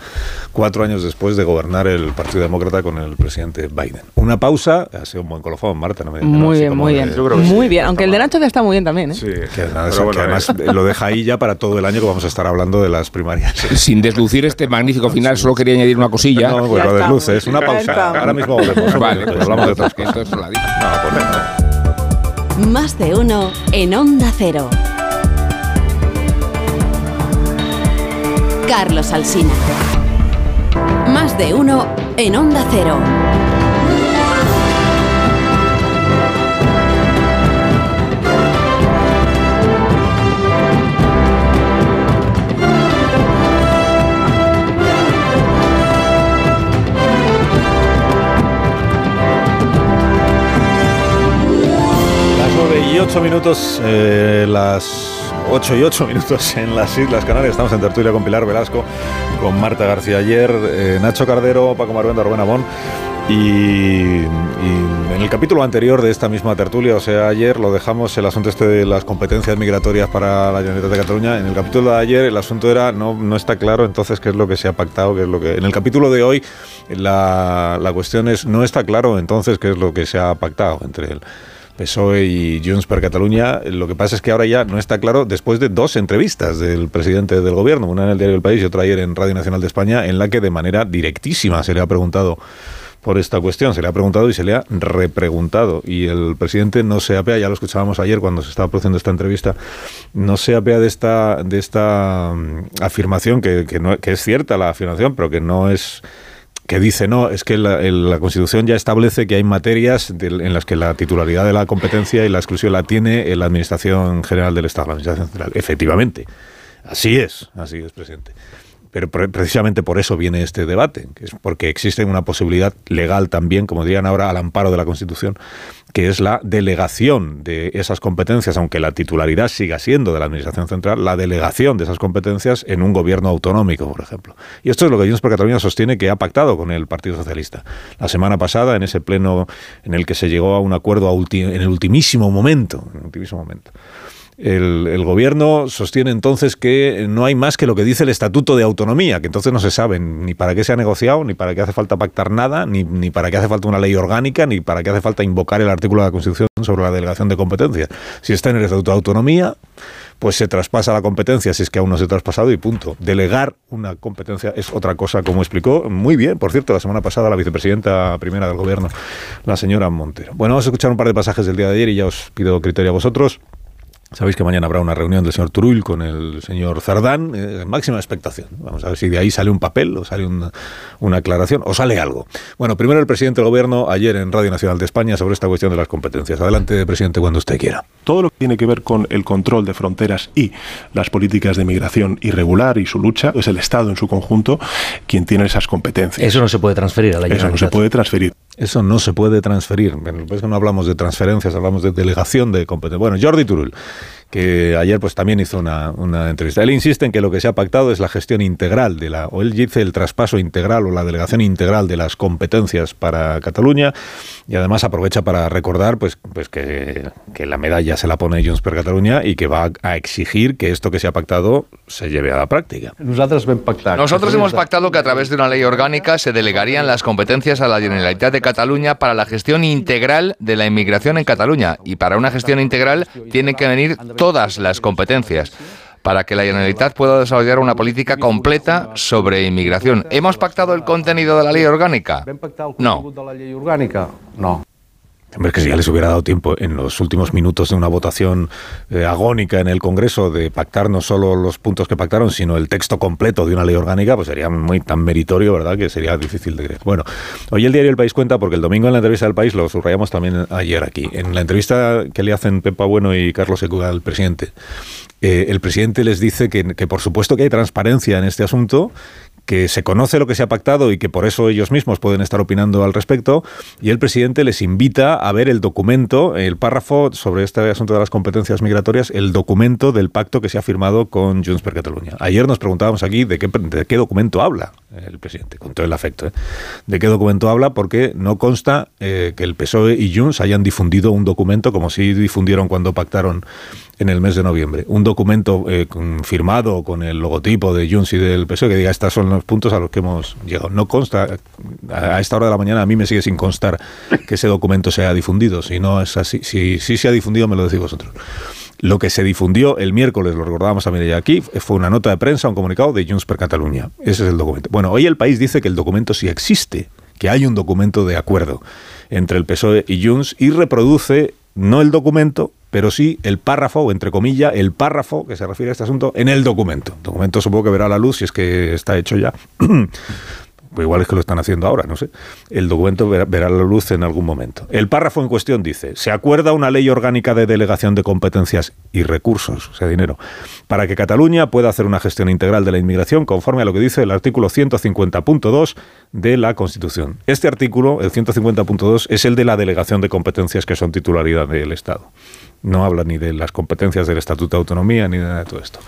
cuatro años después de gobernar el Partido Demócrata con el presidente Biden. Una pausa, ha sido un buen colofón, Marta. No me, muy bien, muy bien. muy bien, aunque el de Nacho ya está muy bien también. ¿eh? Sí, que, además lo deja ahí ya para todo el año que vamos a estar hablando de las primarias. Sin deslucir este magnífico final, solo quería añadir una cosilla. No, pues lo desluces, una pausa. Ahora mismo volvemos. Vale, pues hablamos de otras cosas. Esto es no, Más de uno en Onda Cero. Carlos Alsina. Más de uno en Onda Cero. Las y ocho minutos, eh, las 8 y 8 minutos en las Islas Canarias. Estamos en tertulia con Pilar Velasco, con Marta García ayer, eh, Nacho Cardero, Paco Maruenda, Rubén Amón. Y, en el capítulo anterior de esta misma tertulia, o sea, ayer lo dejamos el asunto este de las competencias migratorias para la Generalitat de Cataluña. En el capítulo de ayer el asunto era no, no está claro entonces qué es lo que se ha pactado, qué es lo que. En el capítulo de hoy la, la cuestión es no está claro entonces qué es lo que se ha pactado entre él. PSOE y Junts per Cataluña. Lo que pasa es que ahora ya no está claro, después de dos entrevistas del presidente del gobierno, una en el diario El País y otra ayer en Radio Nacional de España, en la que de manera directísima se le ha preguntado por esta cuestión. Se le ha preguntado y se le ha repreguntado. Y el presidente no se apea, ya lo escuchábamos ayer cuando se estaba produciendo esta entrevista, no se apea de esta, de esta mm, afirmación, que, que, no, que es cierta la afirmación, pero que no es que dice, no, es que la, Constitución ya establece que hay materias en las que la titularidad de la competencia y la exclusión la tiene la Administración General del Estado, la Administración Central. Efectivamente, así es, así es, presidente. Pero precisamente por eso viene este debate, que es porque existe una posibilidad legal también, como dirían ahora, al amparo de la Constitución, que es la delegación de esas competencias, aunque la titularidad siga siendo de la Administración Central, la delegación de esas competencias en un gobierno autonómico, por ejemplo. Y esto es lo que Junts per Cataluña sostiene que ha pactado con el Partido Socialista. La semana pasada, en ese pleno en el que se llegó a un acuerdo en el ultimísimo momento, en el ultimísimo momento. El, gobierno sostiene entonces que no hay más que lo que dice el Estatuto de Autonomía, que entonces no se sabe ni para qué se ha negociado, ni para qué hace falta pactar nada, ni, ni para qué hace falta una ley orgánica, ni para qué hace falta invocar el artículo de la Constitución sobre la delegación de competencias. Si está en el Estatuto de Autonomía, pues se traspasa la competencia, si es que aún no se ha traspasado, y punto. Delegar una competencia es otra cosa, como explicó muy bien, por cierto, la semana pasada la vicepresidenta primera del gobierno, la señora Montero. Bueno, vamos a escuchar un par de pasajes del día de ayer y ya os pido criterio a vosotros. Sabéis que mañana habrá una reunión del señor Turull con el señor Zardán, eh, máxima expectación. Vamos a ver si de ahí sale un papel o sale una, aclaración o sale algo. Bueno, primero el presidente del gobierno ayer en Radio Nacional de España sobre esta cuestión de las competencias. Adelante, presidente, cuando usted quiera. Todo lo que tiene que ver con el control de fronteras y las políticas de migración irregular y su lucha es el Estado en su conjunto quien tiene esas competencias. Eso no se puede transferir a la Eso no se puede transferir. Eso no se puede transferir. Bueno, pues no hablamos de transferencias, hablamos de delegación de competencias. Bueno, Jordi Turull que ayer pues también hizo una, una, entrevista. Él insiste en que lo que se ha pactado es la gestión integral de la, o él dice el traspaso integral o la delegación integral de las competencias para Cataluña y además aprovecha para recordar pues, pues que, que la medalla se la pone Junts per Cataluña y que va a exigir que esto que se ha pactado se lleve a la práctica. Nosotros, Nosotros hemos pactado que a través de una ley orgánica se delegarían las competencias a la Generalitat de Cataluña para la gestión integral de la inmigración en Cataluña y para una gestión integral tiene que venir todas las competencias para que la Generalitat pueda desarrollar una política completa sobre inmigración. ¿Hemos pactado el contenido de la ley orgánica? No. No. Hombre, que si ya les hubiera dado tiempo en los últimos minutos de una votación eh, agónica en el Congreso de pactar no solo los puntos que pactaron, sino el texto completo de una ley orgánica, pues sería muy tan meritorio, ¿verdad?, que sería difícil de. Bueno, hoy el diario El País cuenta, porque el domingo en la entrevista del País, lo subrayamos también ayer aquí, en la entrevista que le hacen Pepa Bueno y Carlos Secuga al presidente, eh, el presidente les dice que, que por supuesto que hay transparencia en este asunto, que se conoce lo que se ha pactado y que por eso ellos mismos pueden estar opinando al respecto, y el presidente les invita a ver el documento, el párrafo sobre este asunto de las competencias migratorias, el documento del pacto que se ha firmado con Junts per Catalunya. Ayer nos preguntábamos aquí de qué, de qué documento habla el presidente, con todo el afecto. ¿eh? ¿De qué documento habla? Porque no consta eh, que el PSOE y Junts hayan difundido un documento como si difundieron cuando pactaron en el mes de noviembre. Un documento eh, firmado con el logotipo de Junts y del PSOE que diga estos son los puntos a los que hemos llegado. No consta, a esta hora de la mañana a mí me sigue sin constar que ese documento se difundido. Si no es así, si, si se ha difundido me lo decís vosotros. Lo que se difundió el miércoles, lo recordábamos también ya aquí, fue una nota de prensa, un comunicado de Junts per Cataluña. Ese es el documento. Bueno, hoy el país dice que el documento sí existe, que hay un documento de acuerdo entre el PSOE y Junts y reproduce no el documento, pero sí el párrafo, entre comillas, el párrafo que se refiere a este asunto en el documento. El documento supongo que verá la luz si es que está hecho ya. Pues igual es que lo están haciendo ahora, no sé. El documento verá, la luz en algún momento. El párrafo en cuestión dice, se acuerda una ley orgánica de delegación de competencias y recursos, o sea, dinero, para que Cataluña pueda hacer una gestión integral de la inmigración conforme a lo que dice el artículo 150.2 de la Constitución. Este artículo, el 150.2, es el de la delegación de competencias que son titularidad del Estado no habla ni de las competencias del Estatuto de Autonomía ni de todo esto.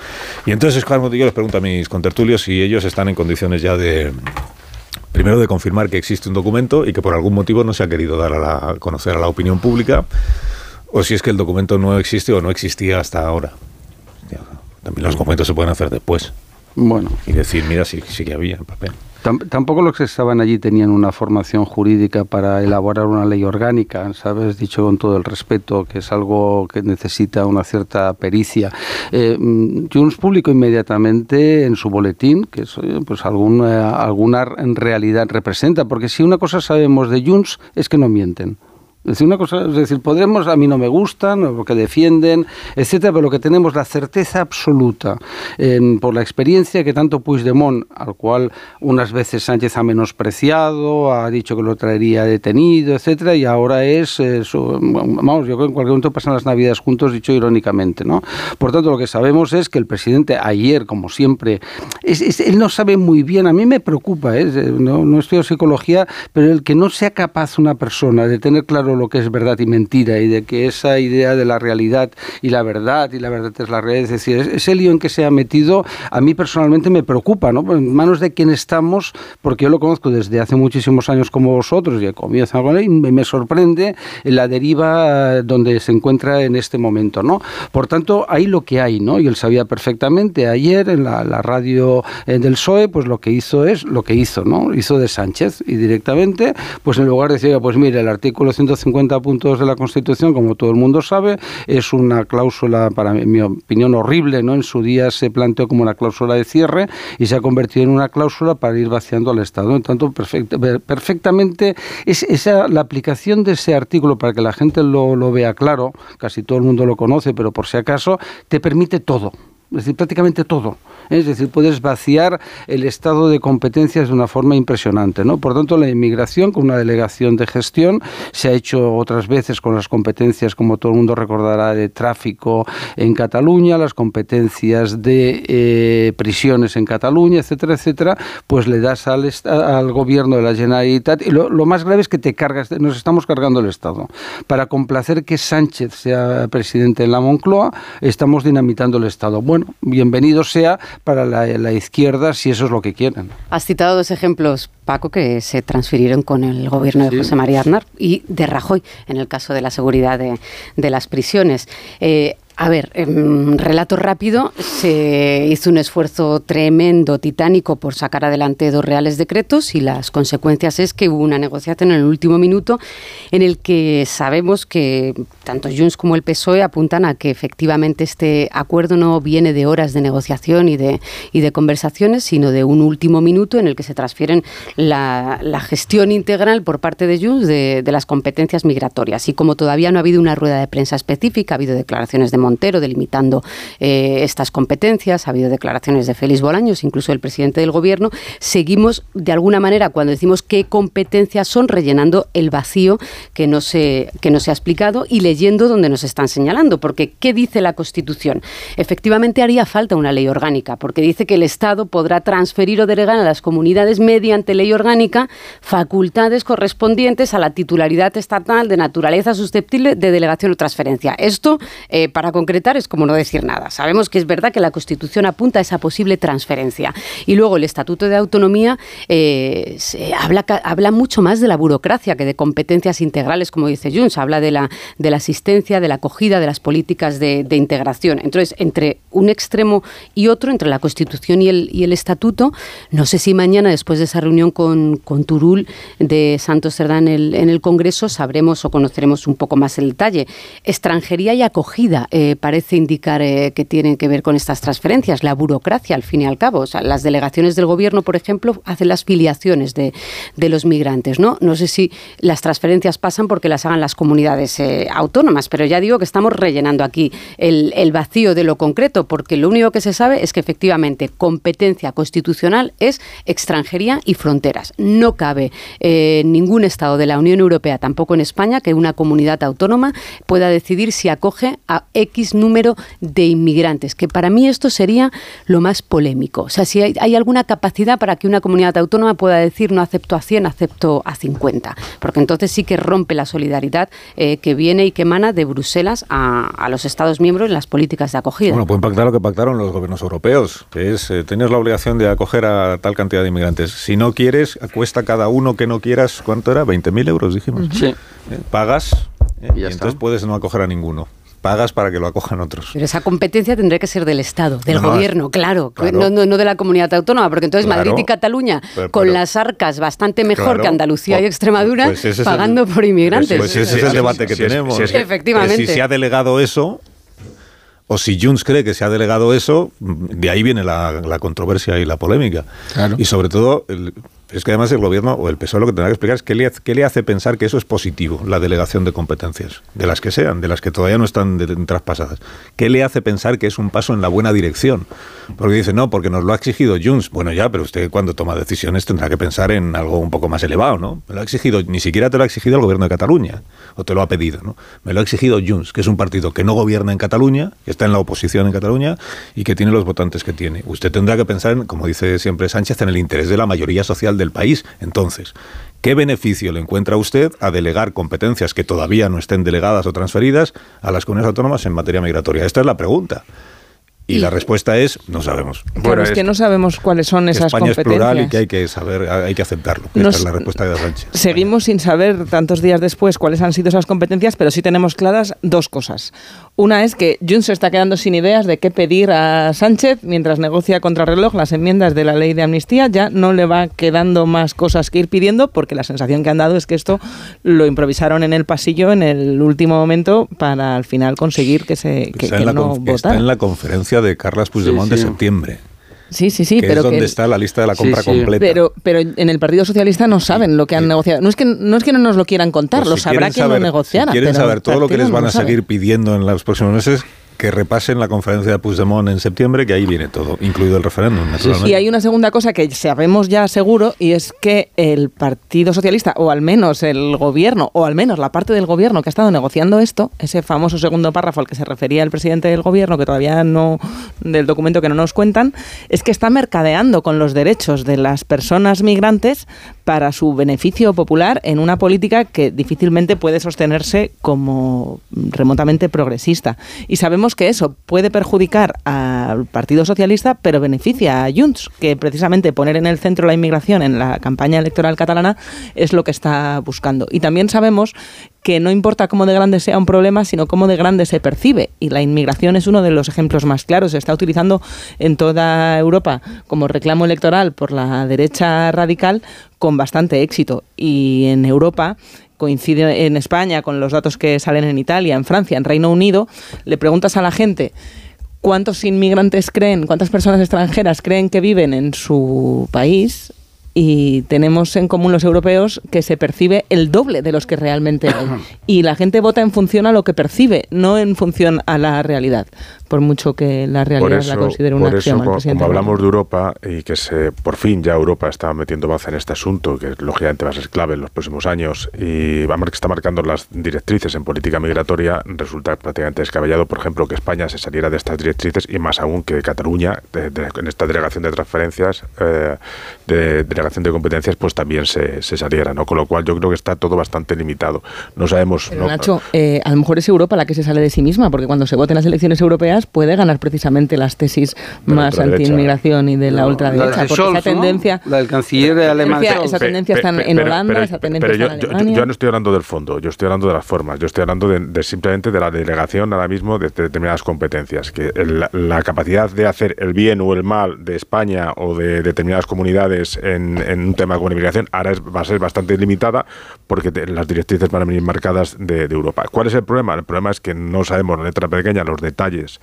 Y entonces, claro, yo les pregunto a mis contertulios si ellos están en condiciones ya de, primero de confirmar que existe un documento y que por algún motivo no se ha querido dar a, conocer a la opinión pública, o si es que el documento no existe o no existía hasta ahora. También los documentos se pueden hacer después. Bueno. Y decir, mira, sí, sí que había en papel. Tampoco los que estaban allí tenían una formación jurídica para elaborar una ley orgánica, ¿sabes? Dicho con todo el respeto, que es algo que necesita una cierta pericia. Eh, mm, Junts publicó inmediatamente en su boletín que pues alguna, alguna realidad representa, porque si una cosa sabemos de Junts es que no mienten. Es decir, una cosa, es decir, podremos, a mí no me gustan, lo que defienden, etcétera, pero lo que tenemos la certeza absoluta por la experiencia que tanto Puigdemont, al cual unas veces Sánchez ha menospreciado, ha dicho que lo traería detenido, etcétera, y ahora es, eh, vamos, yo creo que en cualquier momento pasan las Navidades juntos, dicho irónicamente, ¿no? Por tanto, lo que sabemos es que el presidente ayer, como siempre, él no sabe muy bien, a mí me preocupa, ¿eh? no, no estudio psicología, pero el que no sea capaz una persona de tener claro lo que es verdad y mentira y de que esa idea de la realidad y la verdad y la verdad es la realidad, es decir, ese lío en que se ha metido a mí personalmente me preocupa, ¿no? En manos de quién estamos, porque yo lo conozco desde hace muchísimos años como vosotros y comienza con y me sorprende la deriva donde se encuentra en este momento, ¿no? Por tanto, hay lo que hay, ¿no? Y él sabía perfectamente ayer en la, radio eh, del PSOE, pues lo que hizo es lo que hizo, ¿no? Hizo de Sánchez y directamente, pues en lugar de decir, pues mire, el artículo 150 50 puntos de la Constitución, como todo el mundo sabe, es una cláusula, para mi opinión, horrible, ¿no? En su día se planteó como una cláusula de cierre y se ha convertido en una cláusula para ir vaciando al Estado. En tanto, perfectamente, es esa, la aplicación de ese artículo para que la gente lo, lo vea claro, casi todo el mundo lo conoce, pero por si acaso, te permite todo es decir, prácticamente todo. Es decir, puedes vaciar el estado de competencias de una forma impresionante. ¿no? Por tanto, la inmigración con una delegación de gestión se ha hecho otras veces con las competencias, como todo el mundo recordará, de tráfico en Cataluña, las competencias de eh, prisiones en Cataluña, etcétera, etcétera, pues le das al, al gobierno de la Generalitat. Y lo, lo, más grave es que te cargas, nos estamos cargando el Estado. Para complacer que Sánchez sea presidente en la Moncloa, estamos dinamitando el Estado. Bueno, bueno, bienvenido sea para la, izquierda si eso es lo que quieren. Has citado dos ejemplos, Paco, que se transfirieron con el gobierno de José María Aznar y de Rajoy, en el caso de la seguridad de, las prisiones. Eh, a ver, en relato rápido, se hizo un esfuerzo tremendo, titánico, por sacar adelante dos reales decretos y las consecuencias es que hubo una negociación en el último minuto en el que sabemos que tanto Junts como el PSOE apuntan a que efectivamente este acuerdo no viene de horas de negociación y de, y de conversaciones, sino de un último minuto en el que se transfieren la, gestión integral por parte de Junts de, de las competencias migratorias. Y como todavía no ha habido una rueda de prensa específica, ha habido declaraciones de Montero delimitando eh, estas competencias, ha habido declaraciones de Félix Bolaños, incluso el presidente del gobierno, seguimos de alguna manera cuando decimos qué competencias son rellenando el vacío que no se, que no se ha explicado y leyendo donde nos están señalando, porque ¿qué dice la Constitución? Efectivamente haría falta una ley orgánica, porque dice que el Estado podrá transferir o delegar a las comunidades mediante ley orgánica facultades correspondientes a la titularidad estatal de naturaleza susceptible de delegación o transferencia. Esto, eh, para concretar es como no decir nada. Sabemos que es verdad que la Constitución apunta a esa posible transferencia. Y luego el Estatuto de Autonomía eh, habla, habla mucho más de la burocracia que de competencias integrales, como dice Junts. Habla de la, de la asistencia, de la acogida, de las políticas de, integración. Entonces, entre un extremo y otro, entre la Constitución y el, y el Estatuto, no sé si mañana, después de esa reunión con, con Turul de Santos Cerdán en el, Congreso, sabremos o conoceremos un poco más el detalle. Extranjería y acogida. Eh, parece indicar eh, que tienen que ver con estas transferencias, la burocracia al fin y al cabo. Las delegaciones del gobierno, por ejemplo, hacen las filiaciones de, los migrantes. ¿no? no sé si las transferencias pasan porque las hagan las comunidades eh, autónomas, pero ya digo que estamos rellenando aquí el, vacío de lo concreto, porque lo único que se sabe es que efectivamente competencia constitucional es extranjería y fronteras. No cabe ningún Estado de la Unión Europea, tampoco en España, que una comunidad autónoma pueda decidir si acoge a X número de inmigrantes, que para mí esto sería lo más polémico. O sea, si hay, alguna capacidad para que una comunidad autónoma pueda decir no acepto a 100, acepto a 50, porque entonces sí que rompe la solidaridad eh, que viene y que emana de Bruselas a, los Estados miembros en las políticas de acogida. Bueno, pueden pactar lo que pactaron los gobiernos europeos, que es eh, tener la obligación de acoger a tal cantidad de inmigrantes. Si no quieres, cuesta cada uno que no quieras, ¿cuánto era? 20.000 euros, dijimos. Sí. Eh, pagas y, entonces puedes no acoger a ninguno pagas para que lo acojan otros. Pero esa competencia tendría que ser del Estado, del gobierno, claro, No, no, de la comunidad autónoma, porque entonces Madrid y Cataluña, con las arcas bastante mejor que Andalucía y pues, Extremadura, pues pagando por inmigrantes. Pues, ese es el debate que tenemos. Efectivamente. Si se ha delegado eso, o si Junts cree que se ha delegado eso, de ahí viene la, controversia y la polémica. Y sobre todo, Es que además el gobierno o el PSOE lo que tendrá que explicar es qué le, qué le hace pensar que eso es positivo, la delegación de competencias, de las que sean, de las que todavía no están traspasadas. ¿Qué le hace pensar que es un paso en la buena dirección? Porque dice, no, porque nos lo ha exigido Junts. Bueno, ya, pero usted cuando toma decisiones tendrá que pensar en algo un poco más elevado, ¿no? Me lo ha exigido, ni siquiera te lo ha exigido el gobierno de Cataluña, o te lo ha pedido, ¿no? Me lo ha exigido Junts, que es un partido que no gobierna en Cataluña, que está en la oposición en Cataluña y que tiene los votantes que tiene. Usted tendrá que pensar, en, como dice siempre Sánchez, en el interés de la mayoría social del país. Entonces, ¿qué beneficio le encuentra usted a delegar competencias que todavía no estén delegadas o transferidas a las comunidades autónomas en materia migratoria? Esta es la pregunta. Y, la respuesta es, no sabemos. Claro, es que no sabemos cuáles son esas España es competencias. plural y que hay que saber, hay que aceptarlo. Nos- es la respuesta de Sánchez. Seguimos sin saber tantos días después cuáles han sido esas competencias, pero sí tenemos claras dos cosas. Una es que Junts se está quedando sin ideas de qué pedir a Sánchez mientras negocia contra reloj las enmiendas de la ley de amnistía. Ya no le va quedando más cosas que ir pidiendo porque la sensación que han dado es que esto lo improvisaron en el pasillo en el último momento para al final conseguir que se que, que en la, no conf- está votara. en la conferencia de Carlas Puigdemont Sí, sí. de septiembre. Sí, sí, sí, que pero es donde que está la lista de la compra completa. Pero, pero en el Partido Socialista no saben lo que han negociado. No es que no es que no nos lo quieran contar, Pues lo si sabrá quien saber- lo negociara. Si quieren pero saber todo lo que les van no a lo sabe. seguir pidiendo en los próximos meses, que repasen la conferencia de Puigdemont en septiembre, que ahí viene todo, incluido el referéndum, naturalmente. Y hay una segunda cosa que sabemos ya seguro y es que el Partido Socialista, o al menos el gobierno, o al menos la parte del gobierno que ha estado negociando esto, ese famoso segundo párrafo al que se refería el presidente del gobierno, que todavía no, del documento que no nos cuentan, es que está mercadeando con los derechos de las personas migrantes para su beneficio popular en una política que difícilmente puede sostenerse como remotamente progresista. Y sabemos que eso puede perjudicar al Partido Socialista, pero beneficia a Junts, que precisamente poner en el centro la inmigración en la campaña electoral catalana es lo que está buscando. Y también sabemos que no importa cómo de grande sea un problema, sino cómo de grande se percibe. Y la inmigración es uno de los ejemplos más claros. Se está utilizando en toda Europa como reclamo electoral por la derecha radical con bastante éxito. Y en Europa coincide en España con los datos que salen en Italia, en Francia, en Reino Unido, le preguntas a la gente cuántos inmigrantes creen, cuántas personas extranjeras creen que viven en su país y tenemos en común los europeos que se percibe el doble de los que realmente hay. Y la gente vota en función a lo que percibe, no en función a la realidad, por mucho que la realidad eso, la considere una por eso, axioma. el como, hablamos de Europa y que se, por fin ya Europa está metiendo baza en este asunto, que lógicamente va a ser clave en los próximos años y va a mar- que está marcando las directrices en política migratoria, resulta prácticamente descabellado, por ejemplo, que España se saliera de estas directrices y más aún que Cataluña, de- de- en esta delegación de transferencias, eh, de delegación de competencias, pues también se, se saliera, ¿no? Con lo cual yo creo que está todo bastante limitado. No sabemos... Pero no- Nacho, eh, a lo mejor es Europa la que se sale de sí misma, porque cuando se voten las elecciones europeas puede ganar precisamente las tesis más anti-inmigración y de la No, ultraderecha. la de porque Scholz, esa ¿no? tendencia, La del canciller alemán Esa- tendencia está en, en pero- Holanda, pero- esa tendencia pero está yo, en yo- yo- Alemania. yo no estoy hablando del fondo, yo estoy hablando de las formas, yo estoy hablando de, de simplemente de la delegación ahora mismo de, de determinadas competencias, que el- la, capacidad de hacer el bien o el mal de España o de determinadas comunidades en, en un tema la inmigración ahora es- va a ser bastante limitada porque las directrices van a venir marcadas de, de Europa. ¿Cuál es el problema? El problema es que no sabemos, letra pequeña, los detalles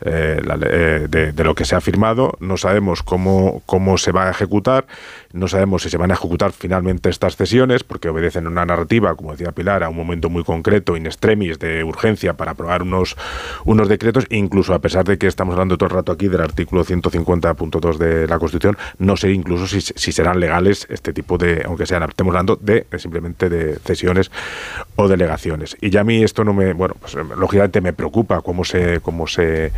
eh, la eh, de, lo que se ha firmado, no sabemos cómo, cómo se va a ejecutar, no sabemos si se van a ejecutar finalmente estas cesiones, porque obedecen una narrativa, como decía Pilar, a un momento muy concreto, in extremis, de urgencia para aprobar unos, unos decretos, incluso a pesar de que estamos hablando todo el rato aquí del artículo 150.2 de la Constitución, no sé incluso si, si serán legales este tipo de, aunque sean, estemos hablando de simplemente de cesiones o delegaciones. Y ya a mí esto no me, bueno, pues lógicamente me preocupa cómo se, cómo se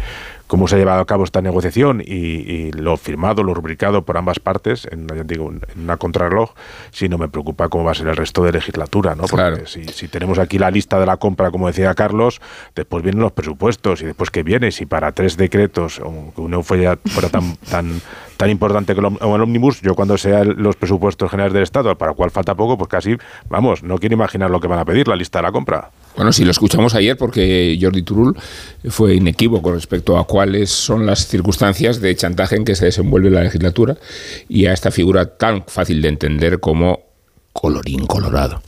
cómo se ha llevado a cabo esta negociación y, y lo firmado, lo rubricado por ambas partes, en, digo, en una contrarreloj, si no me preocupa cómo va a ser el resto de legislatura, ¿no? Porque si, si tenemos aquí la lista de la compra, como decía Carlos, después vienen los presupuestos y después que viene, si para tres decretos, aunque uno fuera, fuera tan, tan, tan importante como el, el ómnibus, yo cuando sea el- los presupuestos generales del Estado, para cual falta poco, pues casi, vamos, no quiero imaginar lo que van a pedir, la lista de la compra. Bueno, sí, lo escuchamos ayer porque Jordi Turul fue inequívoco respecto a cuáles son las circunstancias de chantaje en que se desenvuelve la legislatura y a esta figura tan fácil de entender como colorín colorado.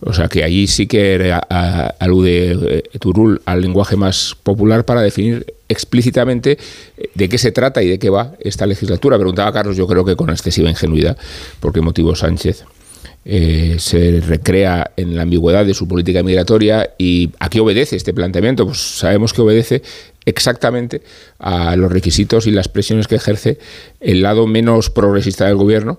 O sea que ahí sí que a- alude eh, Turul al lenguaje más popular para definir explícitamente eh, de qué se trata y de qué va esta legislatura. Preguntaba Carlos, yo creo que con excesiva ingenuidad, porque motivo Sánchez eh, se recrea en la ambigüedad de su política migratoria y a qué obedece este planteamiento. Pues sabemos que obedece exactamente a los requisitos y las presiones que ejerce el lado menos progresista del gobierno,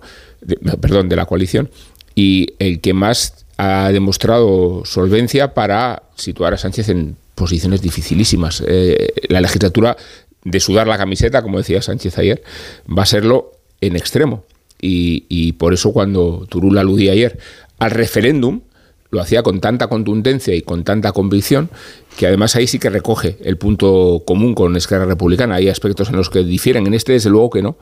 perdón, de la coalición, y el que más ha demostrado solvencia para situar a Sánchez en posiciones dificilísimas. Eh, la legislatura de sudar la camiseta, como decía Sánchez ayer, va a serlo en extremo. Y, por eso cuando Turul aludía ayer al referéndum, lo hacía con tanta contundencia y con tanta convicción que además ahí sí que recoge el punto común con Esquerra Republicana. Hay aspectos en los que difieren, en este desde luego que no.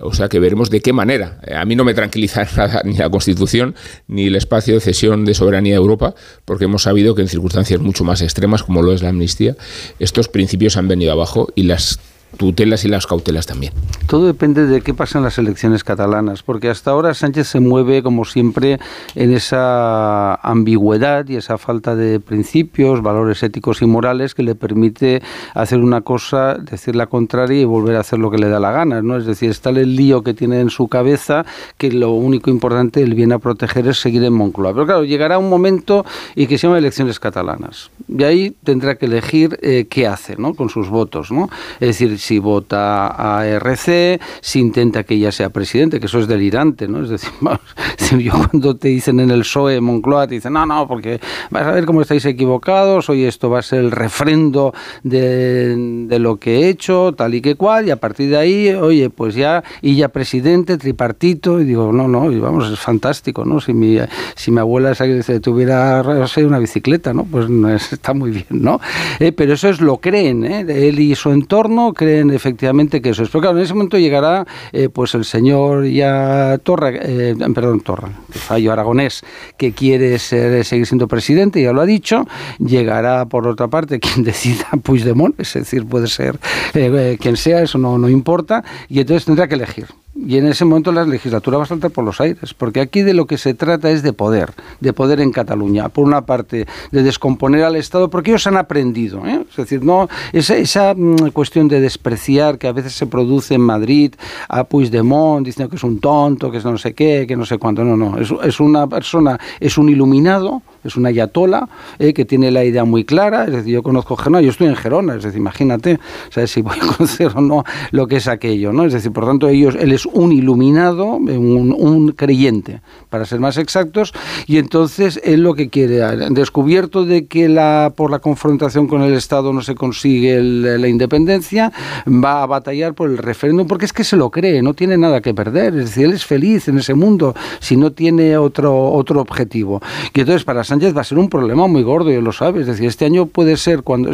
O sea que veremos de qué manera. A mí no me tranquiliza nada ni la Constitución ni el espacio de cesión de soberanía de Europa, porque hemos sabido que en circunstancias mucho más extremas, como lo es la amnistía, estos principios han venido abajo y las tutelas y las cautelas también. Todo depende de qué pasa en las elecciones catalanas, porque hasta ahora Sánchez se mueve, como siempre, en esa ambigüedad y esa falta de principios, valores éticos y morales que le permite hacer una cosa, decir la contraria y volver a hacer lo que le da la gana, ¿no? Es decir, está el lío que tiene en su cabeza, que lo único importante, el bien a proteger es seguir en Moncloa. Pero claro, llegará un momento y que se llama elecciones catalanas. Y ahí tendrá que elegir eh, qué hace, ¿no? Con sus votos, ¿no? Es decir, si vota a RC, si intenta que ella sea presidente, que eso es delirante, ¿no? Es decir, yo cuando te dicen en el PSOE, Moncloa, te dicen, no, no, porque vas a ver cómo estáis equivocados, hoy esto va a ser el refrendo de, lo que he hecho, tal y que cual, y a partir de ahí, oye, pues ya, y ya presidente, tripartito, y digo, no, no, y vamos, es fantástico, ¿no? Si mi, si mi abuela se tuviera una bicicleta, ¿no? Pues está muy bien, ¿no? Eh, pero eso es lo creen, ¿eh? Él y su entorno creen efectivamente que eso es. Pero claro, en ese momento llegará eh, pues el señor ya Torra, eh, perdón, Torra, fallo aragonés, que quiere ser, seguir siendo presidente, ya lo ha dicho, llegará por otra parte quien decida Puigdemont, es decir, puede ser eh, quien sea, eso no, no importa, y entonces tendrá que elegir. Y en ese momento la legislatura va a saltar por los aires, porque aquí de lo que se trata es de poder, de poder en Cataluña. Por una parte, de descomponer al Estado, porque ellos han aprendido. ¿eh? Es decir, no esa, mm, cuestión de despreciar que a veces se produce en Madrid a Puigdemont diciendo que es un tonto, que es no sé qué, que no sé cuánto. No, no. Es una persona, es un iluminado es una ayatola eh, que tiene la idea muy clara, es decir, yo conozco Gerona, yo estoy en Gerona, es decir, imagínate, ¿sabes? si voy a conocer o no lo que es aquello, ¿no? Es decir, por tanto, ellos, él es un iluminado, un, un creyente, para ser más exactos, y entonces él lo que quiere, descubierto de que la, por la confrontación con el Estado no se consigue la independencia, va a batallar por el referéndum, porque es que se lo cree, no tiene nada que perder, es decir, él es feliz en ese mundo, si no tiene otro, otro objetivo. Y entonces, para Sánchez va a ser un problema muy gordo, y lo sabes. Es decir, este año puede ser cuando.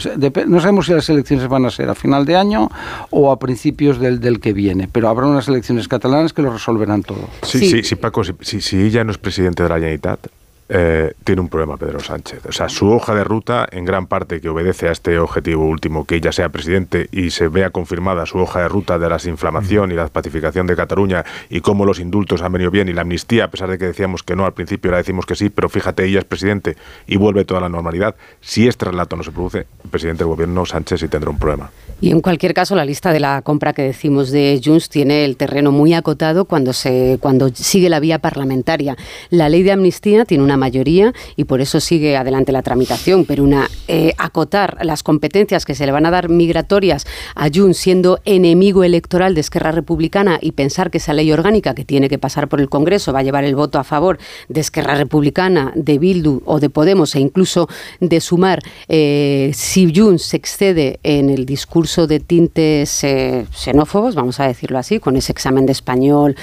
No sabemos si las elecciones van a ser a final de año o a principios del, del que viene, pero habrá unas elecciones catalanas que lo resolverán todo. Sí, sí, sí, Paco, si, si, si ella no es presidente de la Generalitat, eh, tiene un problema Pedro Sánchez. O sea, su hoja de ruta, en gran parte que obedece a este objetivo último, que ella sea presidente y se vea confirmada su hoja de ruta de la desinflamación y la pacificación de Cataluña y cómo los indultos han venido bien y la amnistía, a pesar de que decíamos que no al principio, ahora decimos que sí, pero fíjate, ella es presidente y vuelve toda la normalidad. Si este relato no se produce, el presidente del gobierno Sánchez sí tendrá un problema. Y en cualquier caso, la lista de la compra que decimos de Junts tiene el terreno muy acotado cuando, se, cuando sigue la vía parlamentaria. La ley de amnistía tiene una mayoría y por eso sigue adelante la tramitación, pero una eh, acotar las competencias que se le van a dar migratorias a Junts siendo enemigo electoral de Esquerra Republicana y pensar que esa ley orgánica que tiene que pasar por el Congreso va a llevar el voto a favor de Esquerra Republicana, de Bildu o de Podemos e incluso de sumar eh, si Junts se excede en el discurso de tintes eh, xenófobos, vamos a decirlo así, con ese examen de español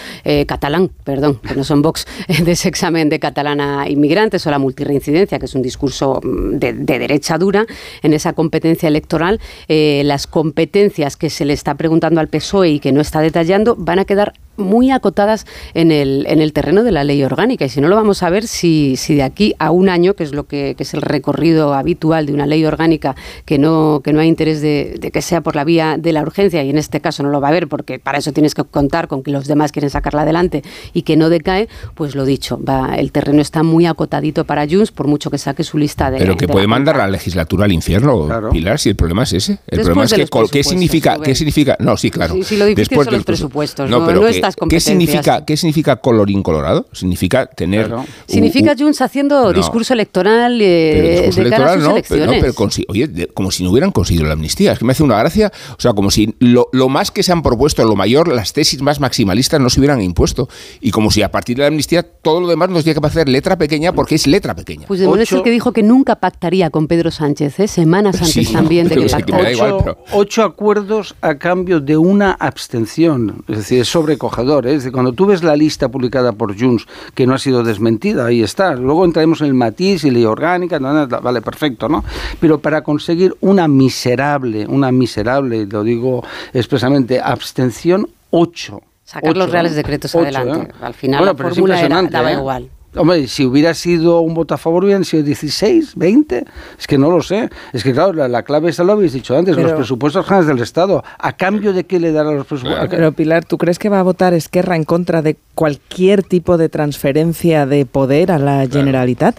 catalán, perdón, que no son Vox, de ese examen de catalana inmigrantes o la multirreincidencia, que es un discurso mm, de, derecha dura, en esa competencia electoral, eh, las competencias que se le está preguntando al PSOE y que no está detallando van a quedar muy acotadas en el, en el terreno de la ley orgánica. Y si no lo vamos a ver, si, si de aquí a un año, que es lo que, que es el recorrido habitual de una ley orgánica, que no, que no hay interés de, de, que sea por la vía de la urgencia, y en este caso no lo va a haber, porque para eso tienes que contar con que los demás quieren sacarla adelante y que no decae, pues lo dicho, va, el terreno está muy acotadito para Junts, por mucho que saque su lista de. Pero que de puede la mandar la legislatura al infierno, Claro. Pilar, si el problema es ese. El Después problema es que ¿qué significa. ¿qué significa? No, sí, claro. Sí, sí, lo difícil Después son de los presupuestos, No, no- pero no ¿qué- estas ¿qué competencias. significa, ¿qué significa colorín colorado? Significa tener. Claro. un- Significa un- Junts haciendo No. discurso electoral eh, Pero discurso de cara electoral a sus no, pero, elecciones. no, pero oye, de- como si no hubieran conseguido la amnistía. Es que me hace una gracia, o sea, como si lo, lo más que se han propuesto, lo mayor, las tesis más maximalistas no se hubieran impuesto. Y como si a partir de la amnistía todo lo demás nos tiene que parecer letra pequeña porque es letra pequeña. Puigdemont es el que dijo que nunca pactaría con Pedro Sánchez, ¿eh? semanas Sí, antes no, también de pero que pactara. ocho, pero- ocho acuerdos a cambio de una abstención. Es decir, es sobrecogedor. ¿Eh? Es decir, cuando tú ves la lista publicada por Junts, que no ha sido desmentida, ahí está. Luego entraremos en el matiz y ley orgánica, vale, perfecto, ¿no? Pero para conseguir una miserable, una miserable, lo digo expresamente, abstención, ocho. Sacar los reales ¿eh? decretos adelante. ¿eh? Al final Bueno, la fórmula daba ¿eh? igual. Hombre, si hubiera sido un voto a favor, hubieran sido 16, 20. Es que no lo sé. Es que, claro, la, la clave esta lo habéis dicho antes: Pero- los presupuestos generales del Estado. ¿A cambio de qué le darán los presupuestos? Pero Pilar, ¿tú crees que va a votar Esquerra en contra de cualquier tipo de transferencia de poder a la Generalitat?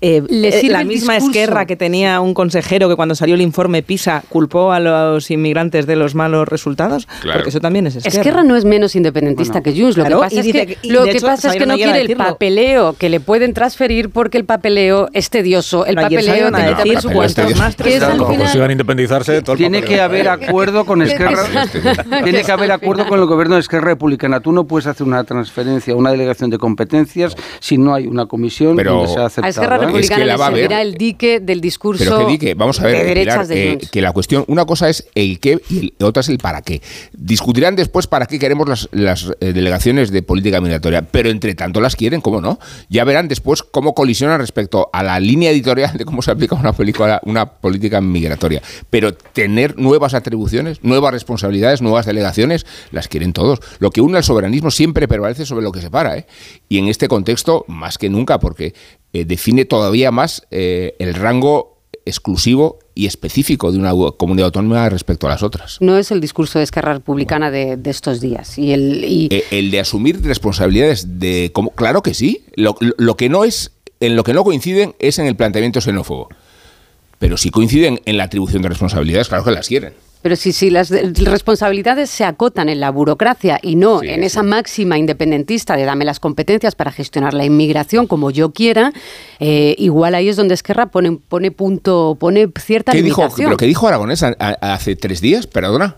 Eh, eh, la misma. Esquerra que tenía un consejero que cuando salió el informe PISA culpó a los inmigrantes de los malos resultados, Claro. porque eso también es Esquerra. Esquerra no es menos independentista Bueno, que Junts. Lo claro, que pasa es dice que, que- lo que, hecho, pasa es que no quiere el papeleo que le pueden transferir porque el papeleo es tedioso. El papeleo te quita decir presupuestos. cuantos más que es al independizarse, Tiene que haber acuerdo con Esquerra. Tiene que haber acuerdo con el gobierno de Esquerra Republicana. Tú no puedes hacer una transferencia, una delegación de competencias si no hay una comisión donde se ha aceptado. ¿Eh? Es que Republicana la va a servirá el dique del discurso Pero que di que, vamos a ver, de derechas Pilar, de eh, que la cuestión, una cosa es el qué y el- otra es el para qué. Discutirán después para qué queremos las, las, eh, delegaciones de política migratoria, pero entre tanto las quieren, ¿cómo no? Ya verán después cómo colisionan respecto a la línea editorial de cómo se aplica una, película, una política migratoria. Pero tener nuevas atribuciones, nuevas responsabilidades, nuevas delegaciones, las quieren todos. Lo que une al soberanismo siempre prevalece sobre lo que separa, ¿eh? Y en este contexto, más que nunca, porque eh, define todavía más eh, el rango exclusivo y específico de una comunidad autónoma respecto a las otras. No es el discurso de Esquerra Republicana de, de estos días. Y el, y, Eh, el de asumir responsabilidades de como claro que sí. Lo, lo- lo que no es en lo que no coinciden es en el planteamiento xenófobo. Pero si coinciden en la atribución de responsabilidades, claro que las quieren. Pero si, si las de- responsabilidades se acotan en la burocracia y no Sí, en esa máxima independentista de dame las competencias para gestionar la inmigración como yo quiera, eh, igual ahí es donde Esquerra pone, pone punto, pone cierta ¿Qué dijo, que dijo Aragonés hace tres días, perdona,